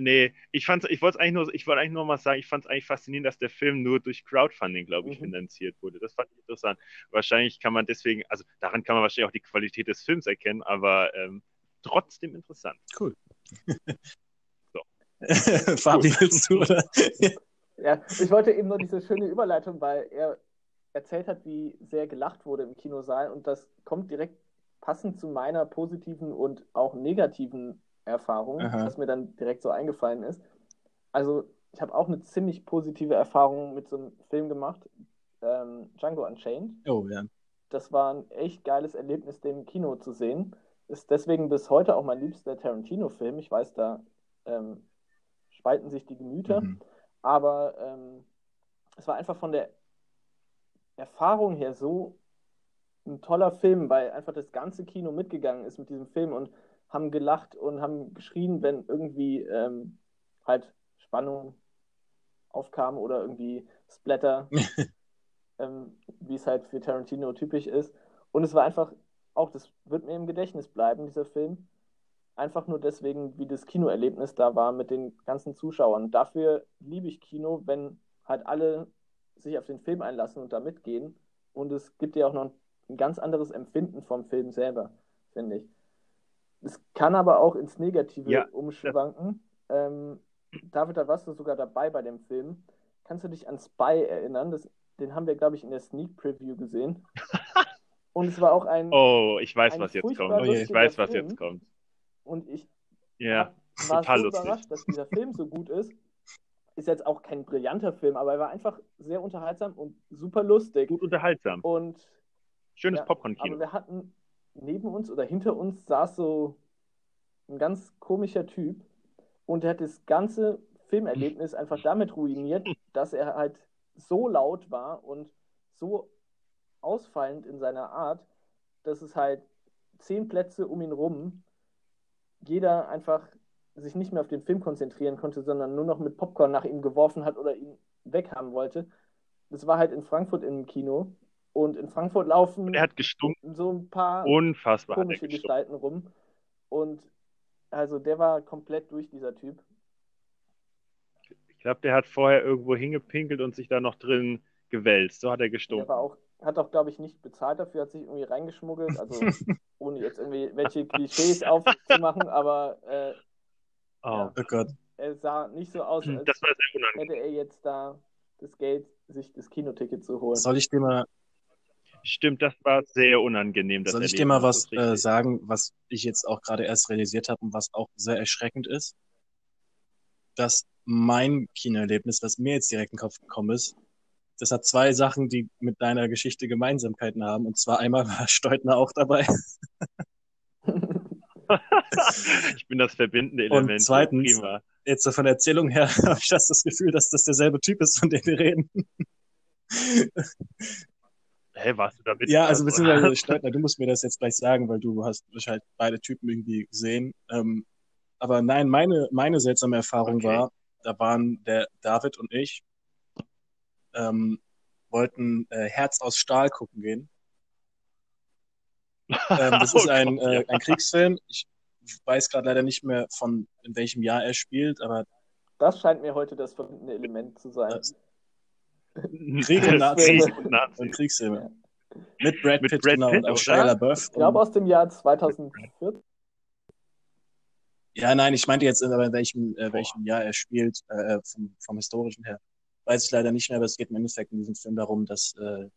nee, ich fand's, ich wollte eigentlich nur, ich wollte eigentlich nur mal sagen, ich fand es eigentlich faszinierend, dass der Film nur durch Crowdfunding, glaube ich, Mhm. finanziert wurde. Das fand ich interessant. Wahrscheinlich kann man deswegen, also daran kann man wahrscheinlich auch die Qualität des Films erkennen, aber ähm, trotzdem interessant. Fabi, willst du, oder? Ja, ich wollte eben nur diese schöne Überleitung, weil er erzählt hat, wie sehr gelacht wurde im Kinosaal und das kommt direkt passend zu meiner positiven und auch negativen Erfahrung, Aha. was mir dann direkt so eingefallen ist. Also ich habe auch eine ziemlich positive Erfahrung mit so einem Film gemacht, ähm, Django Unchained. Oh, ja. Das war ein echt geiles Erlebnis, den im Kino zu sehen. Ist deswegen bis heute auch mein liebster Tarantino-Film. Ich weiß, da ähm, spalten sich die Gemüter. Mhm. Aber ähm, es war einfach von der Erfahrung her so ein toller Film, weil einfach das ganze Kino mitgegangen ist mit diesem Film und haben gelacht und haben geschrien, wenn irgendwie ähm, halt Spannung aufkam oder irgendwie Splatter, ähm, wie es halt für Tarantino typisch ist. Und es war einfach auch, das wird mir im Gedächtnis bleiben, dieser Film. Einfach nur deswegen, wie das Kinoerlebnis da war mit den ganzen Zuschauern. Dafür liebe ich Kino, wenn halt alle sich auf den Film einlassen und da mitgehen. Und es gibt ja auch noch ein ganz anderes Empfinden vom Film selber, finde ich. Es kann aber auch ins Negative Ja, umschwanken. Ähm, David, da warst du sogar dabei bei dem Film. Kannst du dich an Spy erinnern? Das, den haben wir, glaube ich, in der Sneak Preview gesehen. Und es war auch ein. Oh, ich weiß, was jetzt kommt. lustiger Ich weiß, was Film. jetzt kommt. Und ich Ja, war total so überrascht, dass dieser Film so gut ist. Ist jetzt auch kein brillanter Film, aber er war einfach sehr unterhaltsam und super lustig. gut unterhaltsam. Und Schönes Ja, aber Popcorn-Kino. wir hatten neben uns oder hinter uns saß so ein ganz komischer Typ und der hat das ganze Filmerlebnis einfach damit ruiniert, dass er halt so laut war und so ausfallend in seiner Art, dass es halt zehn Plätze um ihn rum jeder einfach sich nicht mehr auf den Film konzentrieren konnte, sondern nur noch mit Popcorn nach ihm geworfen hat oder ihn weghaben wollte. Das war halt in Frankfurt im Kino. Und in Frankfurt laufen Er hat gestunken. so ein paar Unfassbar komische. Gestalten rum. Und also der war komplett durch, dieser Typ. Ich glaube, der hat vorher irgendwo hingepinkelt und sich da noch drin gewälzt. So hat er Der gestunken. war auch, hat auch, glaube ich, nicht bezahlt dafür, hat sich irgendwie reingeschmuggelt. Also ohne jetzt irgendwie welche Klischees aufzumachen, aber äh, Oh, ja. Oh Gott. er sah nicht so aus, als hätte er jetzt da das Geld, sich das Kinoticket zu holen. Soll ich dir mal, Stimmt, das war sehr unangenehm. Das soll ich dir mal was äh, sagen, was ich jetzt auch gerade erst realisiert habe und was auch sehr erschreckend ist? Dass mein Kinoerlebnis, was mir jetzt direkt in den Kopf gekommen ist, das hat zwei Sachen, die mit deiner Geschichte Gemeinsamkeiten haben. Und zwar einmal war Steutner auch dabei. ich bin das verbindende Und Element. zweitens- Prima. Jetzt so von der Erzählung her habe ich das, das Gefühl, dass das derselbe Typ ist, von dem wir reden. Hä, warst du da mit? Ja, also beziehungsweise Steutner, du musst mir das jetzt gleich sagen, weil du hast wahrscheinlich beide Typen irgendwie gesehen. Ähm, aber nein, meine, meine seltsame Erfahrung Okay. war, da waren der David und ich, ähm, wollten äh, Herz aus Stahl gucken gehen. Ähm, das ist ein, äh, ein Kriegsfilm. Ich weiß gerade leider nicht mehr von in welchem Jahr er spielt, aber Das scheint mir heute das verbindende Element zu sein. Krieg und Nazis. Krieg und. Kriegsfilme. Mit Brad Mit Pitt, Brad genau, Pitt, und auch? Shia LaBeouf. Ich glaube aus dem Jahr 2014. Ja, nein, ich meinte jetzt, aber in welchem, äh, welchem Jahr er spielt, äh, vom, vom historischen her. Weiß ich leider nicht mehr, aber es geht im Endeffekt in diesem Film darum, dass, äh,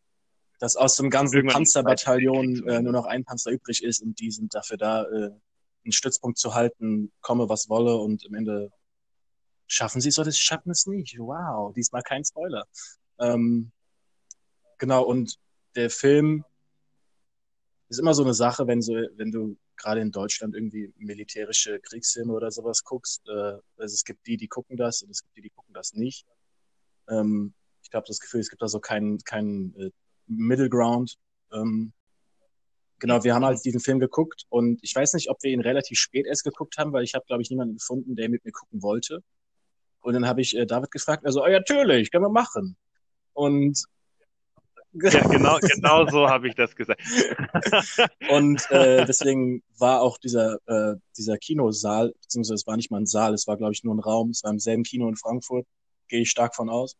dass aus dem ganzen Irgendwann Panzerbataillon äh, nur noch ein Panzer übrig ist und die sind dafür da, äh, einen Stützpunkt zu halten, komme was wolle und am Ende schaffen sie es oder sie schaffen es nicht. Wow, diesmal kein Spoiler. Ähm, genau, und der Film ist immer so eine Sache, wenn so, wenn du gerade in Deutschland irgendwie militärische Kriegsfilme oder sowas guckst. Äh, also es gibt die, die gucken das und es gibt die, die gucken das nicht. Ähm, ich habe das Gefühl, es gibt da so keinen keinen äh, Middle Ground. Ähm, genau, wir haben halt diesen Film geguckt und ich weiß nicht, ob wir ihn relativ spät erst geguckt haben, weil ich habe, glaube ich, niemanden gefunden, der mit mir gucken wollte. Und dann habe ich äh, David gefragt, also, oh, ja, natürlich, können wir machen. Und Ja, genau, genau so habe ich das gesagt. Und äh, deswegen war auch dieser, äh, dieser Kinosaal, beziehungsweise es war nicht mal ein Saal, es war, glaube ich, nur ein Raum. Es war im selben Kino in Frankfurt, gehe ich stark von aus.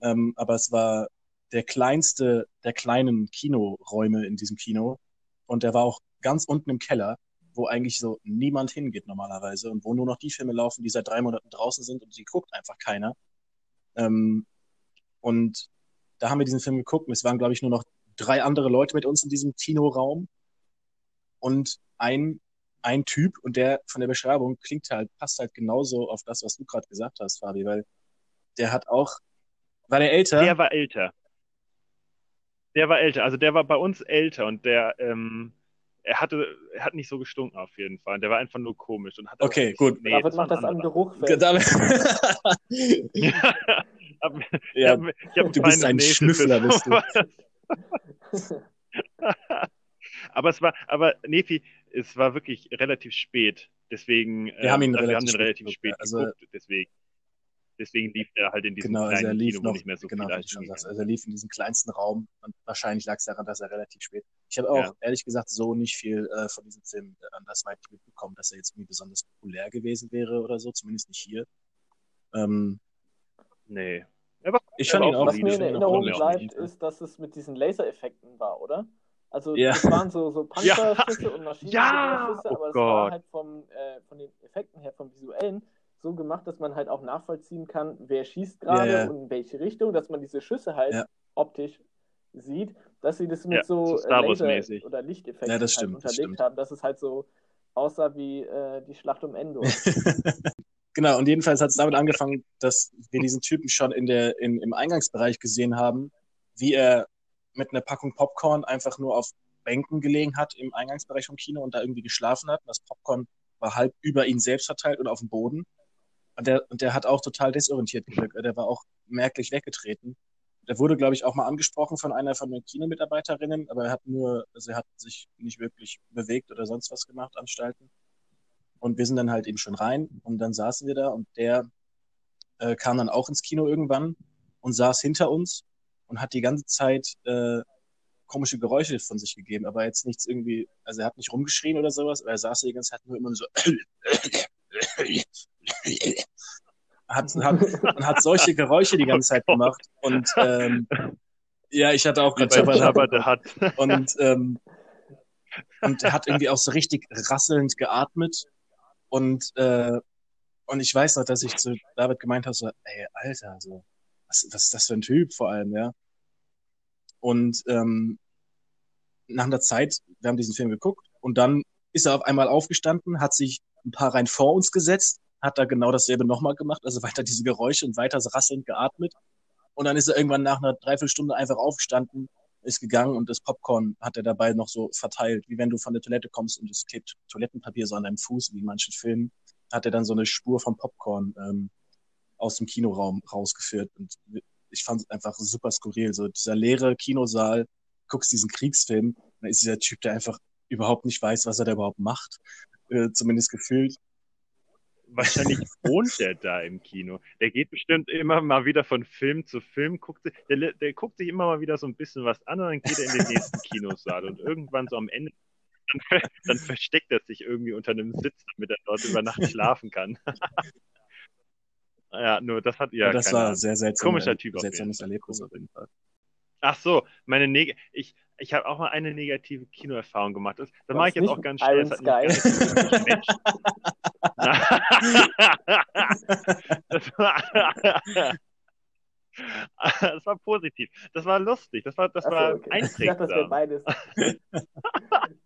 Ähm, aber es war der kleinste der kleinen Kinoräume in diesem Kino. Und der war auch ganz unten im Keller, wo eigentlich so niemand hingeht normalerweise und wo nur noch die Filme laufen, die seit drei Monaten draußen sind und die guckt einfach keiner. Ähm, und da haben wir diesen Film geguckt es waren, glaube ich, nur noch drei andere Leute mit uns in diesem Kinoraum und ein, ein Typ und der von der Beschreibung klingt halt, passt halt genauso auf das, was du gerade gesagt hast, Fabi, weil der hat auch, war der älter? Der war älter. Der war älter. Also der war bei uns älter und der, ähm, er hatte, er hat nicht so gestunken auf jeden Fall. Der war einfach nur komisch und hat auch- Okay, gut. Nee, David macht das am. Geruch fest. Damit- Hab- ich ja, hab, ich hab du bist ein Nähte Schnüffler, bist du. aber es war, aber Nefi, es war wirklich relativ spät. Deswegen, Wir haben ihn also wir haben relativ den spät relativ spät. Also- geguckt. Deswegen, deswegen lief er halt in diesem genau, also er kleinen lief Kino, noch, nicht mehr so genau, du schon sagst, also er lief in diesem kleinsten Raum und wahrscheinlich lag es daran, dass er relativ spät. Ich habe auch, Ja. ehrlich gesagt, so nicht viel äh, von diesem Film äh, andersweitig mitbekommen, dass er jetzt irgendwie besonders populär gewesen wäre oder so, zumindest nicht hier. Ähm, Nee. Aber ich fand ihn auch Was mir in Erinnerung bleibt, ist, dass es mit diesen Lasereffekten war, oder? Also Ja. es waren so, so Ja. Panzerschüsse und Maschinengewehrsschüsse, Ja. Oh aber es war halt vom, äh, von den Effekten her, vom visuellen, so gemacht, dass man halt auch nachvollziehen kann, wer schießt gerade Ja, ja. und in welche Richtung, dass man diese Schüsse halt Ja. optisch sieht, dass sie das mit Ja, so so äh, Laser- oder Lichteffekten Ja, das halt stimmt, das unterlegt stimmt. haben, dass es halt so aussah wie äh, die Schlacht um Endor. Genau, und jedenfalls hat es damit angefangen, dass wir diesen Typen schon in der, in, im Eingangsbereich gesehen haben, wie er mit einer Packung Popcorn einfach nur auf Bänken gelegen hat im Eingangsbereich vom Kino und da irgendwie geschlafen hat. Und das Popcorn war halb über ihn selbst verteilt und auf dem Boden. Und der, und der hat auch total desorientiert gewirkt. Der war auch merklich weggetreten. Der wurde, glaube ich, auch mal angesprochen von einer von den Kinomitarbeiterinnen, aber er hat nur, also er hat sich nicht wirklich bewegt oder sonst was gemacht, Anstalten. Und wir sind dann halt eben schon rein und dann saßen wir da und der äh, kam dann auch ins Kino irgendwann und saß hinter uns und hat die ganze Zeit äh, komische Geräusche von sich gegeben, aber jetzt nichts irgendwie, also er hat nicht rumgeschrien oder sowas, aber er saß die ganze Zeit nur immer so hat, hat, und hat solche Geräusche die ganze Zeit gemacht und ähm, ja, ich hatte auch gerade the Hutt. und, ähm, und er hat irgendwie auch so richtig rasselnd geatmet. Und, äh, und ich weiß noch, dass ich zu David gemeint habe, so, ey, Alter, so, was, was ist das für ein Typ vor allem, ja? Und ähm, nach einer Zeit, wir haben diesen Film geguckt und dann ist er auf einmal aufgestanden, hat sich ein paar Reihen vor uns gesetzt, hat da genau dasselbe nochmal gemacht, also weiter diese Geräusche und weiter rasselnd geatmet. Und dann ist er irgendwann nach einer Dreiviertelstunde einfach aufgestanden, ist gegangen und das Popcorn hat er dabei noch so verteilt, wie wenn du von der Toilette kommst und es klebt Toilettenpapier so an deinem Fuß, wie in manchen Filmen, hat er dann so eine Spur vom Popcorn ähm, aus dem Kinoraum rausgeführt. Und ich fand es einfach super skurril. So dieser leere Kinosaal, guckst diesen Kriegsfilm, dann ist dieser Typ, der einfach überhaupt nicht weiß, was er da überhaupt macht. Äh, zumindest gefühlt. Wahrscheinlich wohnt der da im Kino. Der geht bestimmt immer mal wieder von Film zu Film, guckt, sich- der, der guckt sich immer mal wieder so ein bisschen was an und dann geht er in den nächsten Kinosaal. Und irgendwann so am Ende dann, dann versteckt er sich irgendwie unter einem Sitz, damit er dort über Nacht schlafen kann. ja, nur das hat ja. Ja, das war sehr seltsam. Komischer Typ Seltsames. Erlebnis auf jeden Fall. Ach so, meine Neg ich, ich habe auch mal eine negative Kinoerfahrung gemacht. Das, das mache ich jetzt auch ganz schnell. Das so das, war, das war positiv. Das war lustig. Das war, das Achso, war okay. Ich dachte, das wäre einprägsam. beides.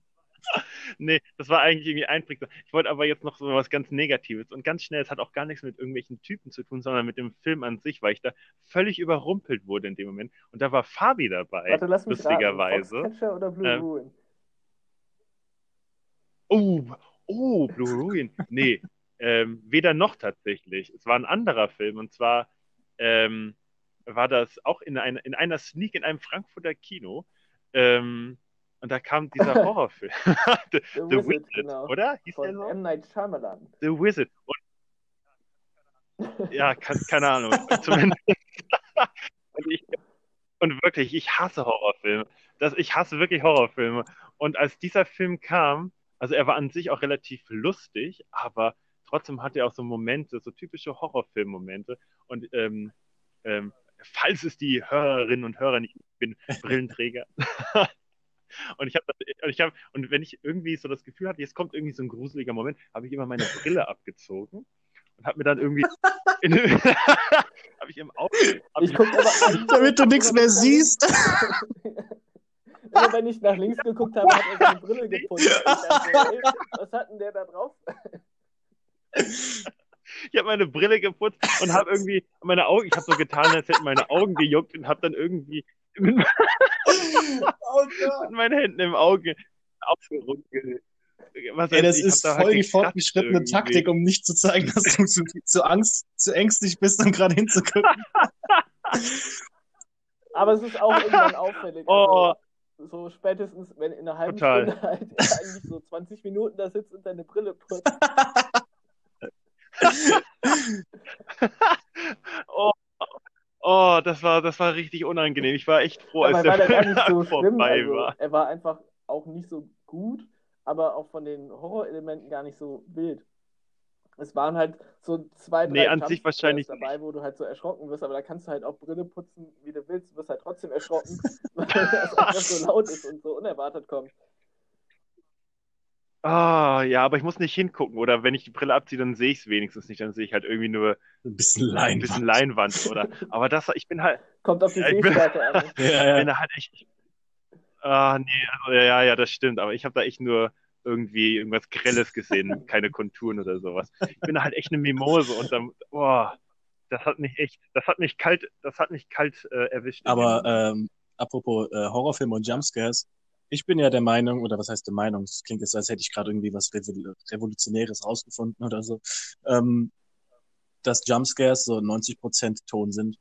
Nee, das war eigentlich irgendwie einprägsam. Ich wollte aber jetzt noch so was ganz Negatives und ganz schnell, es hat auch gar nichts mit irgendwelchen Typen zu tun, sondern mit dem Film an sich, weil ich da völlig überrumpelt wurde in dem Moment. Und da war Fabi dabei, Warte, lass mich lustigerweise. raten. Oder Blue Ähm, Ruin? Oh, oh, Blue Ruin. Nee, ähm, weder noch tatsächlich. Es war ein anderer Film und zwar ähm, war das auch in, einer in einer Sneak in einem Frankfurter Kino. Ähm, und da kam dieser Horrorfilm. The, The, The Wizard, Wizard, genau. oder? Hieß der Von so? M. Night Shyamalan. The Wizard. Und, ja, kann, keine Ahnung. Zumindest. und, ich, und wirklich, ich hasse Horrorfilme. Das, ich hasse wirklich Horrorfilme. Und als dieser Film kam, also er war an sich auch relativ lustig, aber trotzdem hatte er auch so Momente, so typische Horrorfilm-Momente. Und ähm, ähm, falls es die Hörerinnen und Hörer nicht, ich bin Brillenträger. Und ich habe und ich habe und wenn ich irgendwie so das Gefühl hatte, jetzt kommt irgendwie so ein gruseliger Moment, habe ich immer meine Brille abgezogen und habe mir dann irgendwie in, habe ich im Auge hab Ich guck aber Damit du nichts mehr siehst. Immer wenn ich nach links geguckt habe, hat er seine Brille geputzt. Ich dachte, was hat denn der da drauf? ich habe meine Brille geputzt und habe irgendwie meine Augen, ich habe so getan, als hätten meine Augen gejuckt und habe dann irgendwie mit, Oh mit meinen Händen im Auge aufgeruckelt. Was Ey, das ich, ist da voll halt die fortgeschrittene irgendwie. Taktik, um nicht zu zeigen, dass du zu, zu Angst, zu ängstlich bist, um gerade hinzugucken. Aber es ist auch irgendwann auffällig. Oh. Also, so spätestens, wenn in einer halben Total. Stunde halt eigentlich so 20 Minuten da sitzt und deine Brille putzt. oh, oh, das war, das war richtig unangenehm. Ich war echt froh, als der Film nicht so dann schlimm. vorbei Also, war. er war einfach auch nicht so gut, aber auch von den Horrorelementen gar nicht so wild. Es waren halt so zwei, drei Nee, an sich wahrscheinlich dabei, wo du halt so erschrocken wirst, aber da kannst du halt auch Brille putzen, wie du willst, du wirst halt trotzdem erschrocken, weil das einfach so laut ist und so unerwartet kommt. Ah, ja, aber ich muss nicht hingucken. Oder wenn ich die Brille abziehe, dann sehe ich es wenigstens nicht. Dann sehe ich halt irgendwie nur Ein bisschen ein bisschen Leinwand. Oder, aber das, ich bin halt, Kommt auf die Ja, ich bin- Sehstärke an. Ja, ich ja. bin da halt echt. Ah, nee, also, ja, ja, das stimmt. Aber ich habe da echt nur irgendwie irgendwas Grelles gesehen, keine Konturen oder sowas. Ich bin da halt echt eine Mimose und dann, boah, das hat mich echt, das hat mich kalt, das hat mich kalt äh, erwischt. Aber ähm, apropos äh, Horrorfilme und Jumpscares, ich bin ja der Meinung, oder was heißt der Meinung, es klingt jetzt, als hätte ich gerade irgendwie was Revol Revolutionäres rausgefunden oder so, ähm, dass Jumpscares so 90% Ton sind.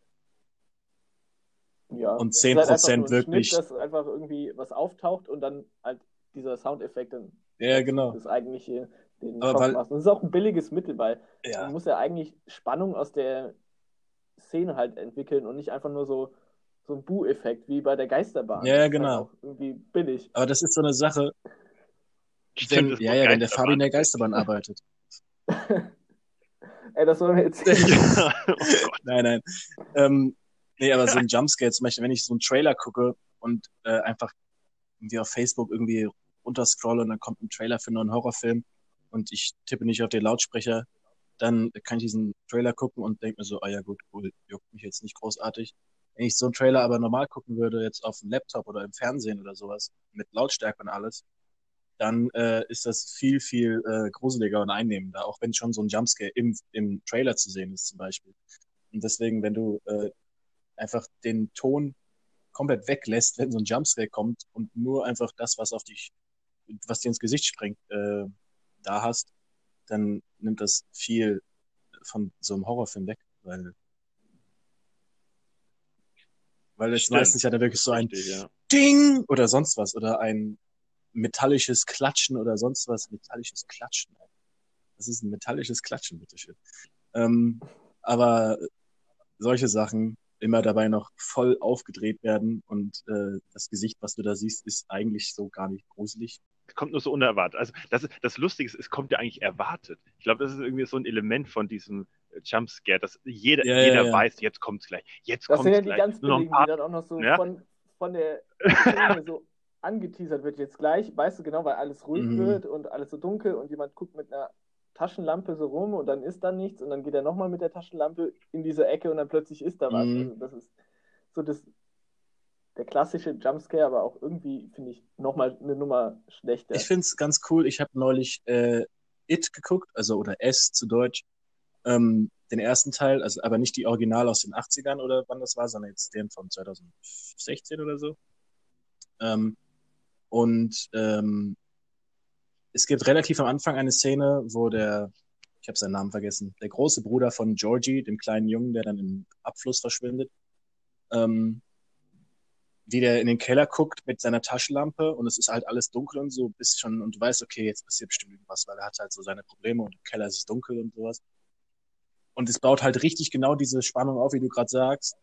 Ja. Und Es ist halt einfach 10% wirklich- Schnitt, dass einfach irgendwie was auftaucht und dann halt dieser Soundeffekt dann Ja, genau. das eigentliche den Aber weil- das ist auch ein billiges Mittel, weil Ja. man muss ja eigentlich Spannung aus der Szene halt entwickeln und nicht einfach nur so, so ein Bu-Effekt wie bei der Geisterbahn. Ja, ja, genau. Halt auch irgendwie billig. Aber das ist so eine Sache, Stimmt, wenn, ja, ja, wenn der Fabi in der Geisterbahn arbeitet. Ey, das sollen wir jetzt oh Gott. Nein, nein. Ähm, nee, aber so ein Jumpscare zum Beispiel, wenn ich so einen Trailer gucke und äh, einfach irgendwie auf Facebook irgendwie runterscrolle und dann kommt ein Trailer für einen neuen Horrorfilm und ich tippe nicht auf den Lautsprecher, dann kann ich diesen Trailer gucken und denke mir so, ah ja gut, cool, juckt mich jetzt nicht großartig. Wenn ich so einen Trailer aber normal gucken würde, jetzt auf dem Laptop oder im Fernsehen oder sowas, mit Lautstärke und alles, dann äh, ist das viel, viel äh, gruseliger und einnehmender, auch wenn schon so ein Jumpscare im, im Trailer zu sehen ist zum Beispiel. Und deswegen, wenn du äh, einfach den Ton komplett weglässt, wenn so ein Jumpscare kommt und nur einfach das, was auf dich, was dir ins Gesicht springt, äh, da hast, dann nimmt das viel von so einem Horrorfilm weg, weil weil es meistens ja dann wirklich so ein Richtig, ja. Ding oder sonst was oder ein metallisches Klatschen oder sonst was. Metallisches Klatschen. Das ist ein metallisches Klatschen, bitteschön. Ähm, aber solche Sachen immer dabei noch voll aufgedreht werden und äh, das Gesicht, was du da siehst, ist eigentlich so gar nicht gruselig. es kommt nur so unerwartet. Also das, das Lustige ist, es kommt ja eigentlich erwartet. Ich glaube, das ist irgendwie so ein Element von diesem Jumpscare, dass jeder, Ja, ja, jeder ja. weiß, jetzt kommt's gleich, jetzt Das kommt's sind ja die gleich. ganz billigen, paar die dann auch noch so Ja. von, von der so angeteasert wird jetzt gleich, weißt du genau, weil alles ruhig Mhm. wird und alles so dunkel und jemand guckt mit einer Taschenlampe so rum und dann ist da nichts und dann geht er nochmal mit der Taschenlampe in diese Ecke und dann plötzlich ist da was. Mhm. Also das ist so das, der klassische Jumpscare, aber auch irgendwie, finde ich, nochmal eine Nummer schlechter. Ich finde es ganz cool. Ich habe neulich äh, It geguckt, also oder S zu Deutsch. Ähm, den ersten Teil, also aber nicht die Original aus den 80ern oder wann das war, sondern jetzt den von 2016 oder so. Ähm, und ähm, es gibt relativ am Anfang eine Szene, wo der, ich habe seinen Namen vergessen, der große Bruder von Georgie, dem kleinen Jungen, der dann im Abfluss verschwindet, ähm, wie der in den Keller guckt mit seiner Taschenlampe und es ist halt alles dunkel und so, bist schon, und du weißt, okay, jetzt passiert bestimmt irgendwas, weil er hat halt so seine Probleme und im Keller ist es dunkel und sowas. Und es baut halt richtig genau diese Spannung auf, wie du gerade sagst.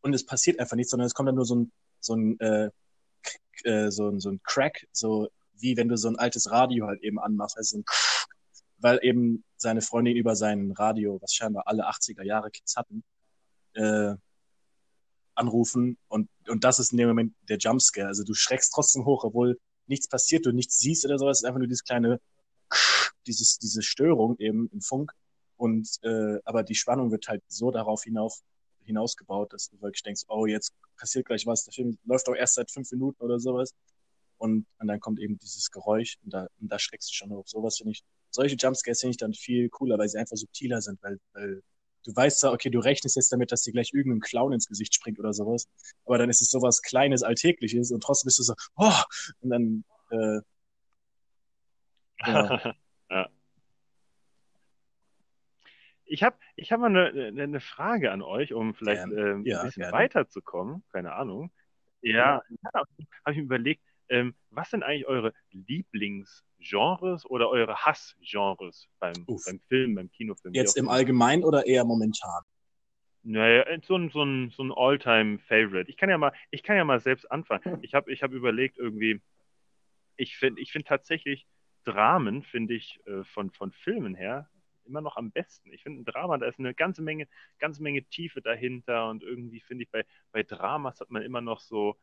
Und es passiert einfach nichts, sondern es kommt dann nur so ein, so ein, äh, äh, so ein, so ein Crack, so wie wenn du so ein altes Radio halt eben anmachst, also so ein weil eben seine Freundin über sein Radio, was scheinbar alle 80er Jahre Kids hatten, äh, anrufen und, und das ist in dem Moment der Jumpscare. Also du schreckst trotzdem hoch, obwohl nichts passiert, du nichts siehst oder sowas, es ist einfach nur dieses kleine, dieses, diese Störung eben im Funk. Und äh, aber die Spannung wird halt so darauf hinauf, hinausgebaut, dass du wirklich denkst, oh, jetzt passiert gleich was. Der Film läuft doch erst seit fünf Minuten oder sowas. Und, und dann kommt eben dieses Geräusch und da, und da schreckst du schon hoch. Sowas finde ich, solche Jumpscares finde ich dann viel cooler, weil sie einfach subtiler sind, weil, weil du weißt zwar, okay, du rechnest jetzt damit, dass dir gleich irgendein Clown ins Gesicht springt oder sowas, aber dann ist es sowas Kleines, Alltägliches und trotzdem bist du so, oh, und dann, äh, ja. ja. Ich habe ich hab mal eine, eine, eine Frage an euch, um vielleicht Gerne. ähm, Ja, ein bisschen gerne. weiterzukommen. Keine Ahnung. Ja, ja habe ich mir überlegt, ähm, was sind eigentlich eure Lieblingsgenres oder eure Hassgenres beim, Uff. beim Film, beim Kinofilm? jetzt im? Allgemeinen oder eher momentan? Naja, so ein, so ein, so ein All-Time-Favorite. Ich kann ja mal, ich kann ja mal selbst anfangen. Ich habe ich hab überlegt, irgendwie, ich finde ich find tatsächlich Dramen, finde ich, äh, von, von Filmen her immer noch am besten. Ich finde ein Drama, da ist eine ganze Menge, ganze Menge Tiefe dahinter und irgendwie finde ich, bei, bei Dramas hat man immer noch so,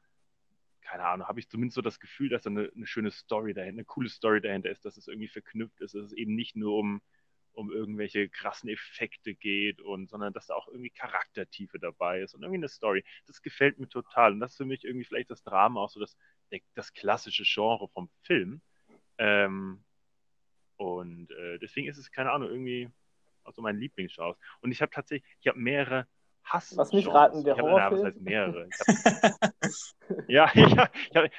keine Ahnung, habe ich zumindest so das Gefühl, dass da eine, eine schöne Story dahinter, eine coole Story dahinter ist, dass es irgendwie verknüpft ist, dass es eben nicht nur um, um irgendwelche krassen Effekte geht und, sondern dass da auch irgendwie Charaktertiefe dabei ist und irgendwie eine Story. Das gefällt mir total. Und das ist für mich irgendwie vielleicht das Drama auch so das, das klassische Genre vom Film. Ähm, und äh, deswegen ist es, keine Ahnung, irgendwie auch so mein Lieblingsgenre. Und ich habe tatsächlich, ich habe mehrere Hass. Lass mich raten, der ich hab, na, was Horrorfilm? heißt mehrere? Ich hab, ja,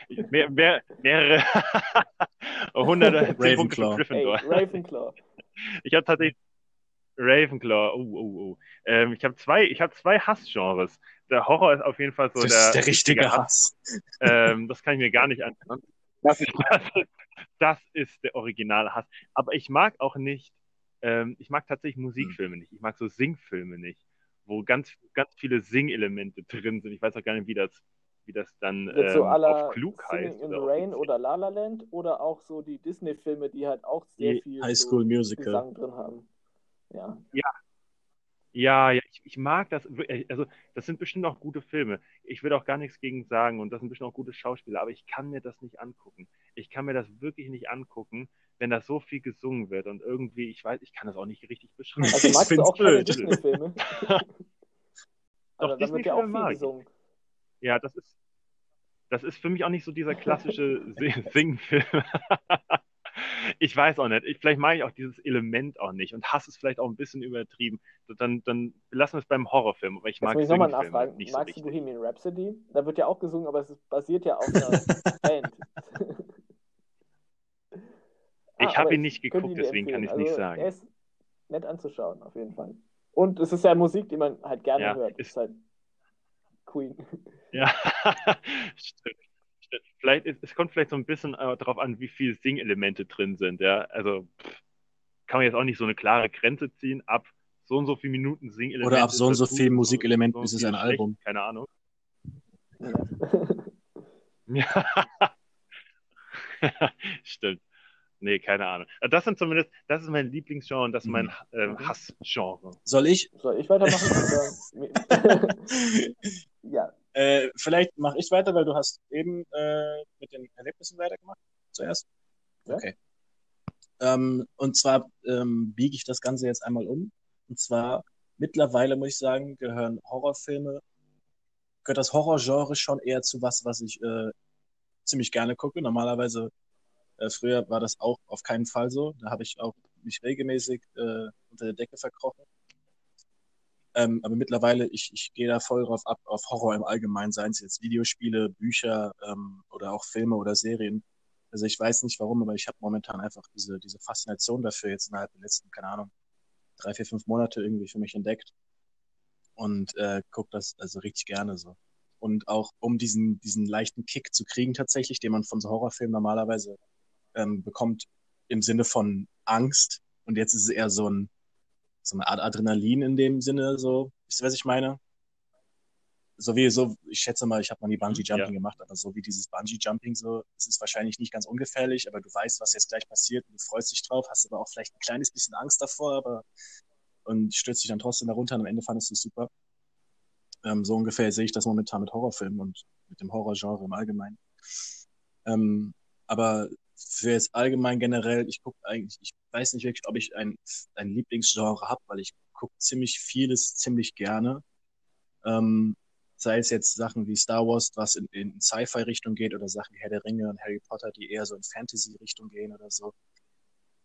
ich habe mehr, mehr, mehrere hunderte Ravenclaw. Gryffindor. Ravenclaw. Ich habe tatsächlich Ravenclaw. Oh, oh, oh. Ähm, ich habe zwei, ich habe zwei Hassgenres. Der Horror ist auf jeden Fall so das der, ist der richtige Hass. Ähm, das kann ich mir gar nicht anschauen. Das ist, das ist, das ist der originale Hass. Aber ich mag auch nicht, ähm, ich mag tatsächlich Musikfilme nicht. Ich mag so Singfilme nicht, wo ganz, ganz viele Singelemente drin sind. Ich weiß auch gar nicht, wie das, wie das dann so ähm, aller auf klug Singing heißt. in the oder Rain oder La La Land oder auch so die Disney-Filme, die halt auch sehr Die viel High so School Musical. Gesang drin haben. Ja. Ja, ja, ich, ich mag das. wirklich. Also, das sind bestimmt auch gute Filme. Ich will auch gar nichts gegen sagen und das sind bestimmt auch gute Schauspieler, aber ich kann mir das nicht angucken. Ich kann mir das wirklich nicht angucken, wenn da so viel gesungen wird und irgendwie, ich weiß, ich kann das auch nicht richtig beschreiben. Also Ich magst du find's auch keine blöd. Disney-Filme? Also, da wird ja auch viel ich. gesungen. Ja, das ist, das ist für mich auch nicht so dieser klassische Sing- Singfilm. Ich weiß auch nicht. Ich, vielleicht mag ich auch dieses Element auch nicht und Hass ist vielleicht auch ein bisschen übertrieben. Dann, dann belassen wir es beim Horrorfilm. Aber ich Jetzt mag ich nochmal Singfilme nachfragen. nicht so Magst du richtig. Bohemian Rhapsody? Da wird ja auch gesungen, aber es basiert ja auf einer Band. Ich Ah, habe ihn nicht geguckt, deswegen kann ich es empfehlen. nicht Also, sagen. Er ist nett anzuschauen, auf jeden Fall. Und es ist ja Musik, die man halt gerne Ja, hört. ist- ist halt Queen. Ja, stimmt. Vielleicht es kommt vielleicht so ein bisschen äh, darauf an, wie viele Singelemente drin sind. Ja, also pff, kann man jetzt auch nicht so eine klare Grenze ziehen. Ab so und so viel Minuten Singelemente. Oder ab so und so das gut, viel Musikelementen so ist es ein schlecht, Album. Keine Ahnung. Ja. Ja. Stimmt. Nee, keine Ahnung. Das sind zumindest, das ist mein Lieblingsgenre und das ist mein äh, Hassgenre. Soll ich? Soll ich weitermachen? ja. Äh, vielleicht mache ich weiter, weil du hast eben äh, mit den Erlebnissen weitergemacht zuerst. Ja. Okay. Ähm, und zwar ähm, biege ich das Ganze jetzt einmal um. Und zwar mittlerweile muss ich sagen, gehören Horrorfilme, gehört das Horrorgenre schon eher zu was, was ich äh, ziemlich gerne gucke. Normalerweise äh, früher war das auch auf keinen Fall so. Da habe ich auch mich regelmäßig äh, unter der Decke verkrochen. Ähm, aber mittlerweile, ich, ich gehe da voll drauf ab, auf Horror im Allgemeinen, seien es jetzt Videospiele, Bücher ähm, oder auch Filme oder Serien. Also ich weiß nicht warum, aber ich habe momentan einfach diese, diese Faszination dafür jetzt innerhalb der letzten, keine Ahnung, drei, vier, fünf Monate irgendwie für mich entdeckt. Und äh, gucke das also richtig gerne so. Und auch um diesen, diesen leichten Kick zu kriegen tatsächlich, den man von so Horrorfilmen normalerweise ähm, bekommt im Sinne von Angst. Und jetzt ist es eher so, ein, so eine Art Adrenalin in dem Sinne, so, wisst ihr, was ich meine? So wie so, ich schätze mal, ich habe mal nie Bungee Jumping Ja. gemacht, aber so wie dieses Bungee Jumping so, es ist wahrscheinlich nicht ganz ungefährlich, aber du weißt, was jetzt gleich passiert und du freust dich drauf, hast aber auch vielleicht ein kleines bisschen Angst davor, aber und stürzt dich dann trotzdem darunter und am Ende fandest du es super. Ähm, so ungefähr sehe ich das momentan mit Horrorfilmen und mit dem Horrorgenre im Allgemeinen. Ähm, aber für jetzt allgemein generell, ich gucke eigentlich, ich weiß nicht wirklich, ob ich ein, ein Lieblingsgenre habe, weil ich gucke ziemlich vieles ziemlich gerne. Ähm, sei es jetzt Sachen wie Star Wars, was in, in Sci-Fi-Richtung geht, oder Sachen wie Herr der Ringe und Harry Potter, die eher so in Fantasy-Richtung gehen oder so.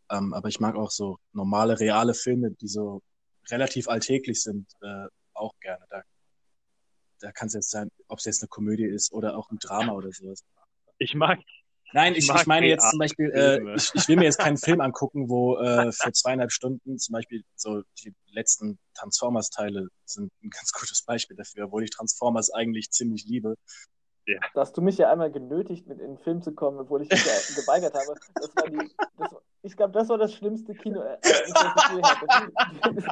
Ähm, aber ich mag auch so normale, reale Filme, die so relativ alltäglich sind, äh, auch gerne. Da, da kann es jetzt sein, ob es jetzt eine Komödie ist oder auch ein Drama oder sowas. Ich mag, Nein, Ich ich, meine jetzt zum Beispiel, äh, ich, ich will mir jetzt keinen Film angucken, wo äh, für zweieinhalb Stunden zum Beispiel so die letzten Transformers-Teile sind ein ganz gutes Beispiel dafür, obwohl ich Transformers eigentlich ziemlich liebe. Da hast du mich ja einmal genötigt, mit in den Film zu kommen, obwohl ich mich ja geweigert habe. Das war die, das, ich glaube, das war das schlimmste Kino. Äh, das ich je hatte.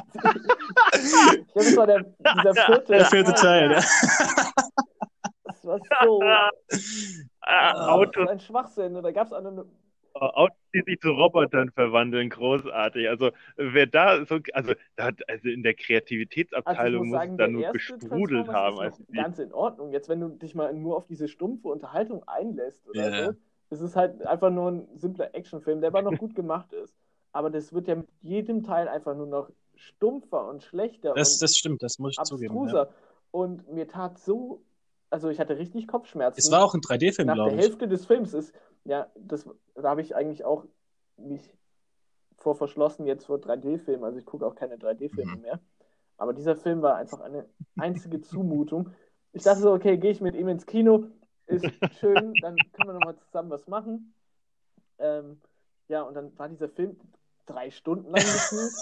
Ich glaube, das war der, dieser vierte. Der vierte Teil, ja. Das war so ah, das Autos, war ein Schwachsinn. Und da gab es eine. Autos, die sich zu Robotern verwandeln, großartig. Also wer da so, also da hat, also in der Also Kreativitätsabteilung muss muss sagen, es da nur Transformers haben. ist als noch die, ganz in Ordnung. Jetzt, wenn du dich mal nur auf diese stumpfe Unterhaltung einlässt oder Ja. so, es ist halt einfach nur ein simpler Actionfilm, der aber noch gut gemacht ist. Aber das wird ja mit jedem Teil einfach nur noch stumpfer und schlechter Das, und das stimmt, das muss ich zugeben. Ja. abstruser. Und mir tat so, also ich hatte richtig Kopfschmerzen. Es war auch ein 3D-Film, nach der glaube ich. Hälfte des Films ist, ja, das, da habe ich eigentlich auch mich vor verschlossen jetzt vor 3D-Filmen. Also ich gucke auch keine 3D-Filme Mhm. mehr. Aber dieser Film war einfach eine einzige Zumutung. Ich dachte so, okay, gehe ich mit ihm ins Kino, ist schön, dann können wir nochmal zusammen was machen. Ähm, ja, und dann war dieser Film drei Stunden lang gefühlt.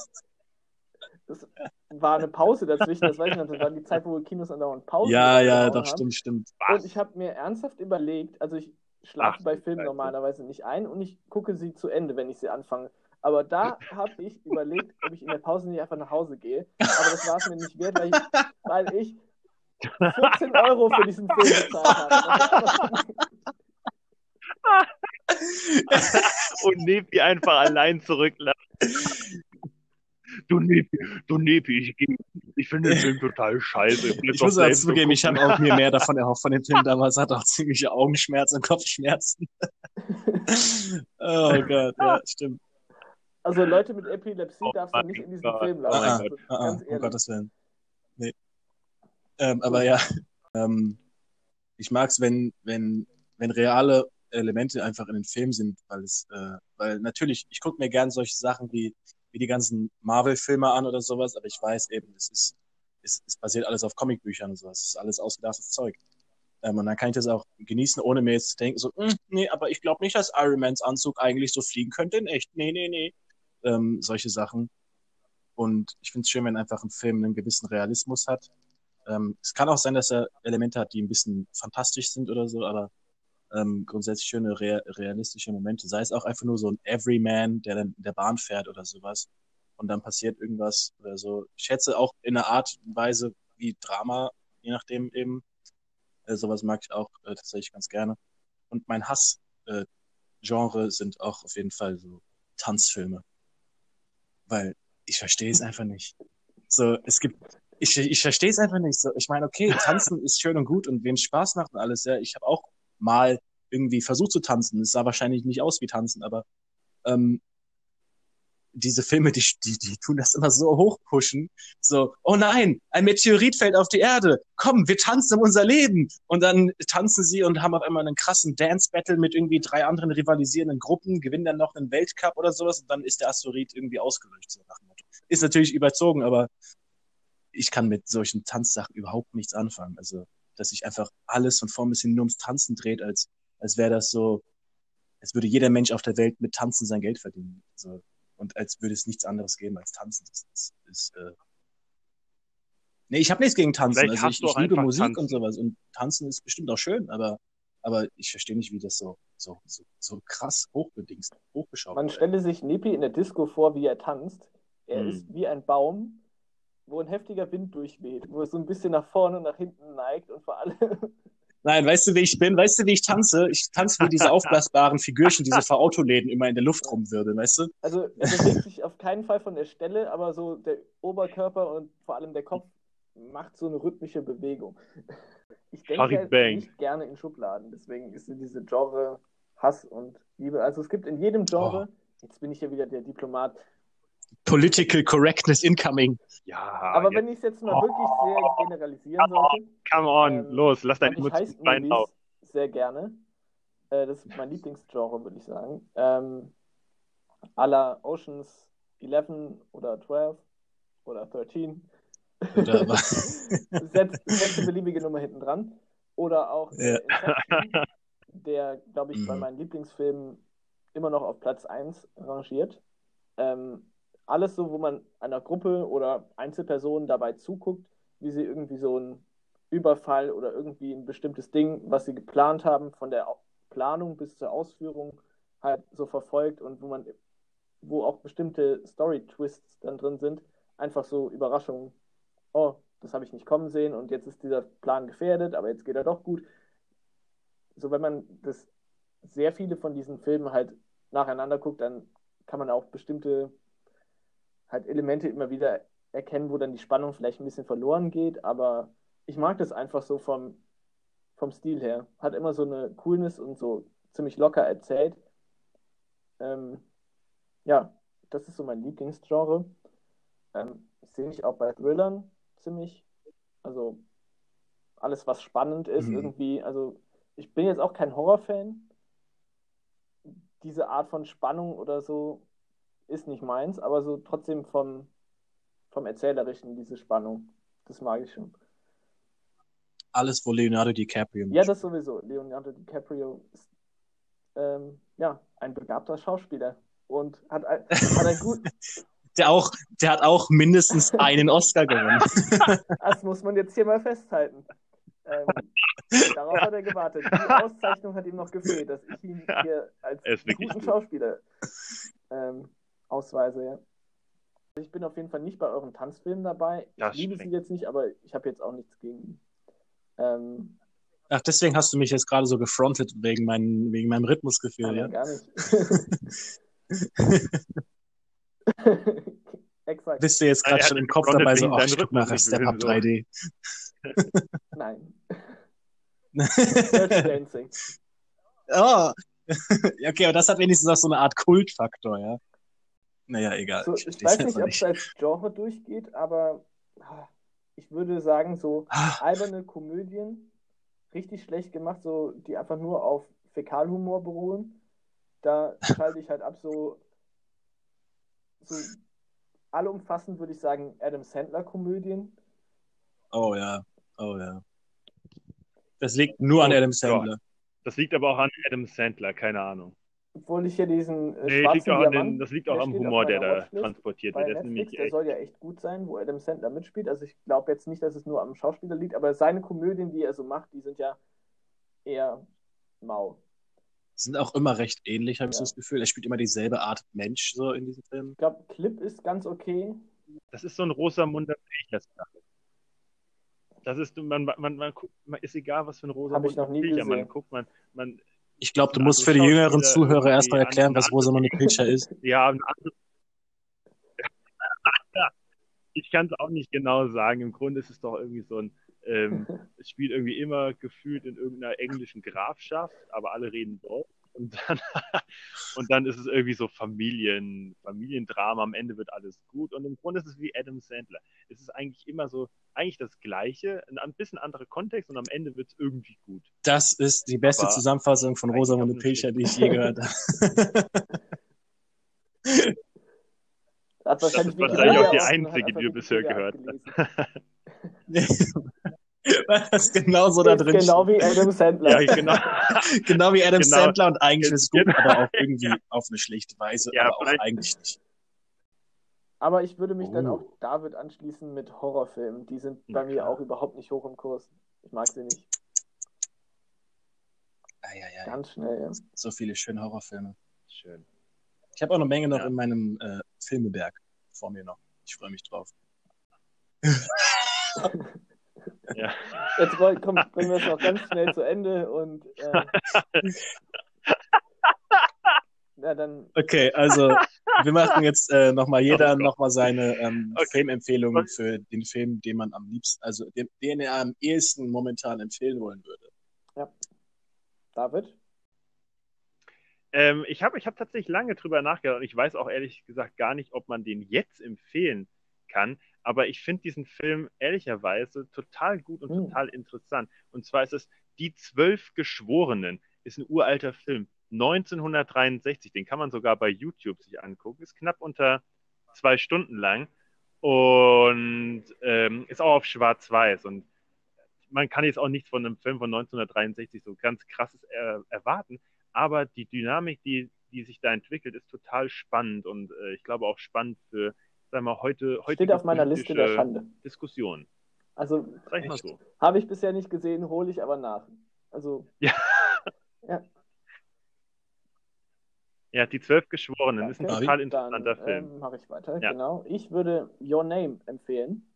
Das war eine Pause dazwischen, das weiß ich noch. Das war die Zeit, wo Kinos andauernd Pause Ja, ja, doch, haben. stimmt, stimmt. Und ich habe mir ernsthaft überlegt, also ich schlafe Ach, bei Filmen normalerweise nicht ein und ich gucke sie zu Ende, wenn ich sie anfange. Aber da habe ich überlegt, ob ich in der Pause nicht einfach nach Hause gehe. Aber das war es mir nicht wert, weil ich, weil ich 14 Euro für diesen Film bezahlt habe. und Nepi einfach allein zurücklassen. Du Nepi, du Nepi, ich, geh- ich finde den Film total scheiße. Ich muss auch zugeben, ich habe auch mir mehr davon erhofft von dem Film damals, hatte auch ziemliche Augenschmerzen und Kopfschmerzen. oh Gott, ja, stimmt. Also Leute mit Epilepsie Oh darfst du nicht in diesen Gott. Film Oh lassen. mein Ah, ah, ah, um. Gottes Willen. Nee. Ähm, aber ja, ähm, ich mag's, wenn, wenn, wenn reale Elemente einfach in den Film sind, weil es, äh, weil natürlich, ich gucke mir gern solche Sachen wie, wie die ganzen Marvel-Filme an oder sowas, aber ich weiß eben, es ist, es, es basiert alles auf Comicbüchern und sowas. Es ist alles ausgedachtes Zeug. Ähm, und dann kann ich das auch genießen, ohne mir jetzt zu denken, so, "Hm, nee, aber ich glaube nicht, dass Iron Mans Anzug eigentlich so fliegen könnte in echt. Nee, nee, nee. Ähm, solche Sachen. Und ich finde es schön, wenn einfach ein Film einen gewissen Realismus hat. Ähm, es kann auch sein, dass er Elemente hat, die ein bisschen fantastisch sind oder so, aber ähm, grundsätzlich schöne rea realistische Momente. Sei es auch einfach nur so ein Everyman, der dann in der Bahn fährt oder sowas. Und dann passiert irgendwas oder so. Ich schätze auch in einer Art und Weise wie Drama, je nachdem eben. Äh, sowas mag ich auch äh, tatsächlich ganz gerne. Und mein Hass äh, sind auch auf jeden Fall so Tanzfilme. Weil ich verstehe es einfach nicht. So, es gibt, ich, ich verstehe es einfach nicht. So, ich meine, okay, tanzen ist schön und gut und wem Spaß macht und alles, ja. Ich habe auch mal irgendwie versucht zu tanzen. Es sah wahrscheinlich nicht aus wie tanzen, aber ähm, diese Filme, die, die, die tun das immer so hochpushen. So, oh nein, ein Meteorit fällt auf die Erde. Komm, wir tanzen um unser Leben. Und dann tanzen sie und haben auf einmal einen krassen Dance-Battle mit irgendwie drei anderen rivalisierenden Gruppen, gewinnen dann noch einen Weltcup oder sowas und dann ist der Asteroid irgendwie ausgelöscht. So nach Motto. Ist natürlich überzogen, aber ich kann mit solchen Tanzsachen überhaupt nichts anfangen. Also, dass sich einfach alles von vorn bis hin nur ums Tanzen dreht, als, als wäre das so, als würde jeder Mensch auf der Welt mit Tanzen sein Geld verdienen. Also, und als würde es nichts anderes geben als Tanzen. Das, das ist, äh Nee, ich habe nichts gegen Tanzen. Vielleicht Also ich, ich liebe Musik Tanzen. und sowas. Und Tanzen ist bestimmt auch schön, aber, aber ich verstehe nicht, wie das so, so, so, so krass hochbedingst, hochgeschaut Man stelle sich Nepi in der Disco vor, wie er tanzt. Er Hm. ist wie ein Baum, wo ein heftiger Wind durchweht, wo er so ein bisschen nach vorne und nach hinten neigt und vor allem. Nein, weißt du, wie ich bin? Weißt du, wie ich tanze? Ich tanze wie diese aufblasbaren Figürchen, die so vor Autoläden immer in der Luft rumwirbeln, weißt du? Also er bewegt sich auf keinen Fall von der Stelle, aber so der Oberkörper und vor allem der Kopf macht so eine rhythmische Bewegung. Ich denke halt nicht gerne in Schubladen, deswegen ist diese Genre Hass und Liebe. Also es gibt in jedem Genre, jetzt bin ich ja wieder der Diplomat, Political Correctness incoming. Ja, aber jetzt, wenn ich es jetzt mal wirklich sehr generalisieren sollte, come on, ähm, los, lass dein Emotionen. Movies sehr gerne. Äh, das ist mein Lieblingsgenre, würde ich sagen. Ähm, aller Oceans 11 oder 12 oder 13. Oder Setzt, setzt eine beliebige Nummer hinten dran. Oder auch Ja. Inception, der, glaube ich, bei Mhm. meinen Lieblingsfilmen immer noch auf Platz 1 rangiert. Ähm, alles so, wo man einer Gruppe oder Einzelpersonen dabei zuguckt, wie sie irgendwie so einen Überfall oder irgendwie ein bestimmtes Ding, was sie geplant haben, von der Planung bis zur Ausführung halt so verfolgt und wo man, wo auch bestimmte Story-Twists dann drin sind, einfach so Überraschungen. Oh, das habe ich nicht kommen sehen und jetzt ist dieser Plan gefährdet, aber jetzt geht er doch gut. So, wenn man das sehr viele von diesen Filmen halt nacheinander guckt, dann kann man auch bestimmte halt Elemente immer wieder erkennen, wo dann die Spannung vielleicht ein bisschen verloren geht, aber ich mag das einfach so vom, vom Stil her. Hat immer so eine Coolness und so ziemlich locker erzählt. Ähm, ja, das ist so mein Lieblingsgenre. Ähm, sehe ich auch bei Thrillern ziemlich. Also alles, was spannend ist, Mhm. irgendwie. Also ich bin jetzt auch kein Horrorfan. Diese Art von Spannung oder so ist nicht meins, aber so trotzdem vom, vom Erzählerischen, diese Spannung. Das mag ich schon. Alles, wo Leonardo DiCaprio Ja, das sowieso. Leonardo DiCaprio ist ähm, ja, ein begabter Schauspieler und hat, ein, hat ein gut, der auch, der hat auch mindestens einen Oscar gewonnen. das muss man jetzt hier mal festhalten. Ähm, darauf hat er gewartet. Die Auszeichnung hat ihm noch gefehlt, dass ich ihn hier als guten gut. Schauspieler ähm, ausweise. Ja. Ich bin auf jeden Fall nicht bei euren Tanzfilmen dabei. Ich Das liebe stimmt. sie jetzt nicht, aber ich habe jetzt auch nichts gegen. Ähm, Ach, deswegen hast du mich jetzt gerade so gefrontet wegen, mein, wegen meinem Rhythmusgefühl, nein, ja? gar nicht. Exakt. Bist du jetzt Er gerade schon im Kopf dabei so, ach, ich guck mal Rhythmusgefühl, Step Up so. 3D. Nein. Dirty Dancing. oh. Okay, aber das hat wenigstens auch so eine Art Kultfaktor, ja? Naja, egal. So, ich weiß nicht, ob es als Genre durchgeht, aber ah, ich würde sagen, so Ah, alberne Komödien, richtig schlecht gemacht, so die einfach nur auf Fäkalhumor beruhen. Da schalte ich halt ab, so, so allumfassend würde ich sagen, Adam Sandler-Komödien. Oh ja, oh ja. Das liegt nur an Oh Adam Gott. Sandler. Das liegt aber auch an Adam Sandler, keine Ahnung. Obwohl ich hier diesen äh, Nee, schwarzen liegt Diamant, den, das liegt auch am Humor, der da Watchlist transportiert wird. Der ist Netflix, der echt. soll ja echt gut sein, wo Adam Sandler mitspielt. Also ich glaube jetzt nicht, dass es nur am Schauspieler liegt, aber seine Komödien, die er so macht, die sind ja eher mau. Sind auch immer recht ähnlich, habe ich Ja. so das Gefühl. Er spielt immer dieselbe Art Mensch so in diesen Filmen. Ich glaube, Clip ist ganz okay. Das ist so ein Rosamunde Pilcher-Style. Das ist, man, man, man guckt, man ist egal, was für ein Hab ich noch nie Pilcher man gesehen. guckt, man, man, Ich glaube, du musst für die jüngeren Zuhörer erstmal erklären, was eine Rosamunde Pilcher ist. Ja. Ich kann es auch nicht genau sagen. Im Grunde ist es doch irgendwie so ein, ähm, es spielt irgendwie immer gefühlt in irgendeiner englischen Grafschaft, aber alle reden Deutsch. Und dann, und dann ist es irgendwie so Familien, Familiendrama, am Ende wird alles gut. Und im Grunde ist es wie Adam Sandler. Es ist eigentlich immer so, eigentlich das Gleiche, ein, ein bisschen anderer Kontext und am Ende wird es irgendwie gut. Das ist die beste Aber Zusammenfassung von Rosamunde Pilcher, die ich je gehört habe. Hat Das ist wahrscheinlich auch die einzige, die du bisher gehört abgelesen. Weil das genauso da Ist drin Genau wie Adam Sandler. Ja, genau. Genau wie Adam Genau. Sandler und eigentlich ist es gut, Genau. aber auch irgendwie auf eine schlechte Weise, Ja, aber auch eigentlich nicht. Aber ich würde mich dann Oh. auch David anschließen mit Horrorfilmen. Die sind bei Na mir auch überhaupt nicht hoch im Kurs. Ich mag sie nicht. Eieiei, Ganz schnell, ja. so viele schöne Horrorfilme. Schön. Ich habe auch eine Menge noch Ja. in meinem äh, Filmeberg vor mir noch. Ich freue mich drauf. Ja. Jetzt wollen, komm, bringen wir es noch ganz schnell zu Ende und äh, ja, dann Okay, also wir machen jetzt äh, nochmal jeder Oh nochmal seine ähm, Okay. Filmempfehlungen für den Film, den man am liebsten, also den, den er am ehesten momentan empfehlen wollen würde. David. Ähm, ich habe ich hab tatsächlich lange drüber nachgedacht und ich weiß auch ehrlich gesagt gar nicht, ob man den jetzt empfehlen kann. Aber ich finde diesen Film ehrlicherweise total gut und Hm. total interessant. Und zwar ist es Die Zwölf Geschworenen. Ist ein uralter Film. 1963. Den kann man sogar bei YouTube sich angucken. Ist knapp unter zwei Stunden lang. Und ähm, ist auch auf Schwarz-Weiß. Und man kann jetzt auch nichts von einem Film von 1963 so ganz krasses äh, erwarten. Aber die Dynamik, die, die sich da entwickelt, ist total spannend und äh, ich glaube auch spannend für, sagen wir heute, heute Steht auf meiner Liste der Schande. Diskussion. Also Sag ich mal Echt? so. habe ich bisher nicht gesehen, hole ich aber nach. Also Ja. Ja. Ja, die Zwölf Geschworenen ist ein Okay. total dann interessanter Film. ähm, mache ich weiter. Ja. Genau. Ich würde Your Name empfehlen.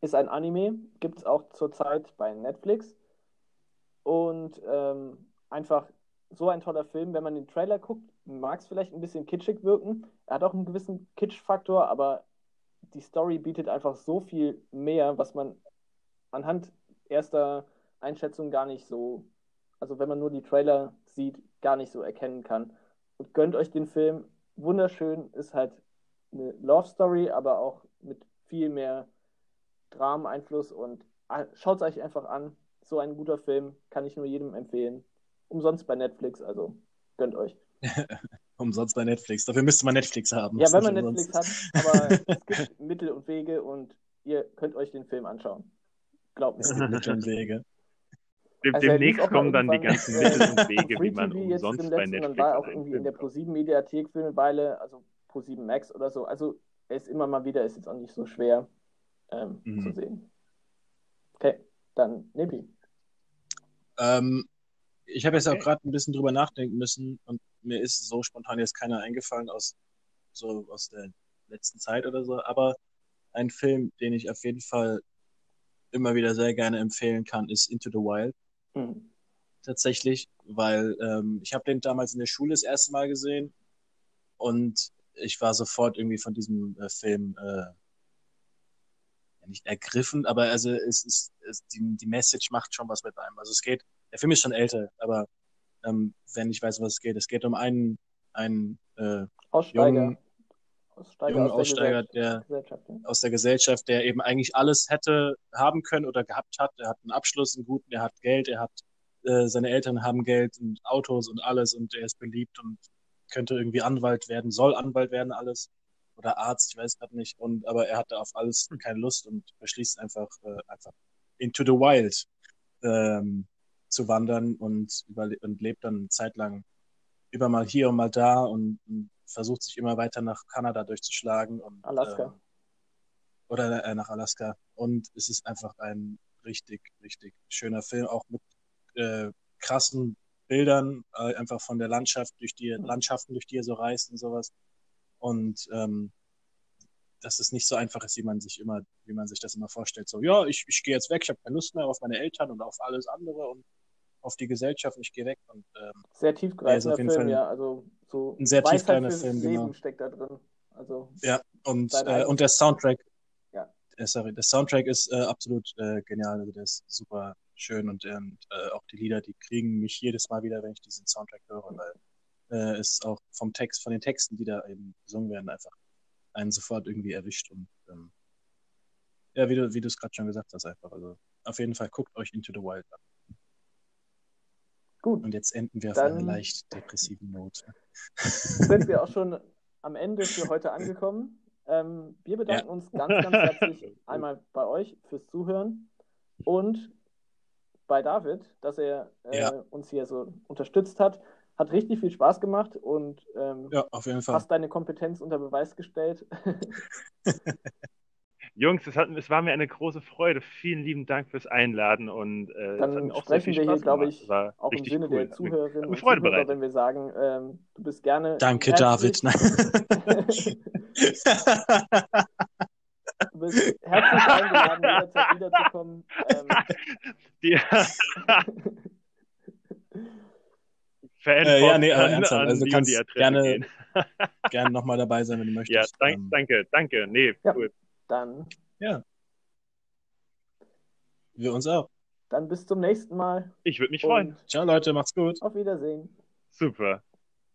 Ist ein Anime, gibt es auch zurzeit bei Netflix. Und ähm, einfach so ein toller Film. Wenn man den Trailer guckt, mag es vielleicht ein bisschen kitschig wirken. Er hat auch einen gewissen Kitsch-Faktor, aber die Story bietet einfach so viel mehr, was man anhand erster Einschätzung gar nicht so, also wenn man nur die Trailer sieht, gar nicht so erkennen kann. Und gönnt euch den Film. Wunderschön, ist halt eine Love Story, aber auch mit viel mehr Drameneinfluss und schaut es euch einfach an. So ein guter Film, kann ich nur jedem empfehlen. Umsonst bei Netflix, also gönnt euch. Umsonst bei Netflix. Dafür müsste man Netflix haben. Ja, wenn man nicht Netflix umsonst hat, aber es gibt Mittel und Wege und ihr könnt euch den Film anschauen. Glaubt ist. Es mir. gibt Mittel und Wege. Dem, Also demnächst kommen dann die ganzen Mittel und Wege, wie man umsonst im bei Netflix dann war auch irgendwie in der bekommt. Pro7 Mediathek für eine Weile, also Pro7 Max oder so. Also er ist immer mal wieder, ist jetzt auch nicht so schwer ähm, Mhm. zu sehen. Okay, dann Nebi. Ähm, ich habe jetzt auch Okay. gerade ein bisschen drüber nachdenken müssen und mir ist so spontan jetzt keiner eingefallen aus so aus der letzten Zeit oder so, aber ein Film, den ich auf jeden Fall immer wieder sehr gerne empfehlen kann, ist Into the Wild Mhm. tatsächlich, weil ähm, ich habe den damals in der Schule das erste Mal gesehen und ich war sofort irgendwie von diesem äh, Film äh, nicht ergriffen, aber also es ist es, die, die Message macht schon was mit einem. Also es geht, der Film ist schon älter, aber ähm, wenn ich weiß, was es geht, es geht um einen einen äh, Aussteiger. jungen, Aussteiger jungen aus der Aussteiger, Gesellschaft. der ja. aus der Gesellschaft, der eben eigentlich alles hätte haben können oder gehabt hat. Er hat einen Abschluss, einen guten, er hat Geld, er hat äh, seine Eltern haben Geld und Autos und alles und er ist beliebt und könnte irgendwie Anwalt werden, soll Anwalt werden, alles oder Arzt, ich weiß gerade nicht. Und aber er hatte auf alles keine Lust und beschließt einfach äh, einfach into the wild ähm, zu wandern und und lebt dann eine Zeit lang über mal hier und mal da und, und versucht sich immer weiter nach Kanada durchzuschlagen und Alaska. ähm, oder äh, nach Alaska. Und es ist einfach ein richtig, richtig schöner Film, auch mit äh, krassen Bildern, äh, einfach von der Landschaft, durch die Landschaften, durch die er so reist und sowas. Und ähm, dass es nicht so einfach ist, wie man sich immer, wie man sich das immer vorstellt. So, ja, ich, ich gehe jetzt weg, ich habe keine Lust mehr auf meine Eltern und auf alles andere und auf die Gesellschaft, ich gehe weg. Und, ähm, Sehr tiefgreifender Film, Fall ja. Also so ein sehr tiefgreifender Film, Leben genau. steckt da drin. Also ja, und, äh, und der Soundtrack, Ja. äh, sorry, der Soundtrack ist äh, absolut äh, genial, also der ist super schön und, und äh, auch die Lieder, die kriegen mich jedes Mal wieder, wenn ich diesen Soundtrack höre, weil äh, es auch vom Text, von den Texten, die da eben gesungen werden, einfach einen sofort irgendwie erwischt und ähm, ja, wie du, wie du es gerade schon gesagt hast, einfach. Also auf jeden Fall guckt euch Into the Wild an. Gut, Und jetzt enden wir auf Dann- einer leicht depressiven Note. sind wir auch schon am Ende für heute angekommen. Ähm, wir bedanken uns ganz, ganz herzlich einmal bei euch fürs Zuhören und bei David, dass er äh, Ja. uns hier so unterstützt hat. Hat richtig viel Spaß gemacht und ähm, Ja, hast deine Kompetenz unter Beweis gestellt. Jungs, es, hat, es war mir eine große Freude. Vielen lieben Dank fürs Einladen und äh, Dann auch sehr sprechen viel wir hier, Spaß glaube ich, War auch im Sinne cool. der Zuhörerinnen und Freude Zuhörer, bereitet. wenn wir sagen, ähm, du bist gerne. Danke, herzlich- David. Du bist herzlich eingeladen, jederzeit wiederzukommen. Ähm, Fan Äh, ja, nee, aber an, ernsthaft, an also die und kannst gerne. Gerne nochmal dabei sein, wenn du Ja, möchtest. dank, Ähm, danke, danke. Nee, Ja. cool. Dann, wir uns auch. dann bis zum nächsten Mal. Ich würde mich freuen. Und Ciao, Leute, macht's gut. auf Wiedersehen. Super.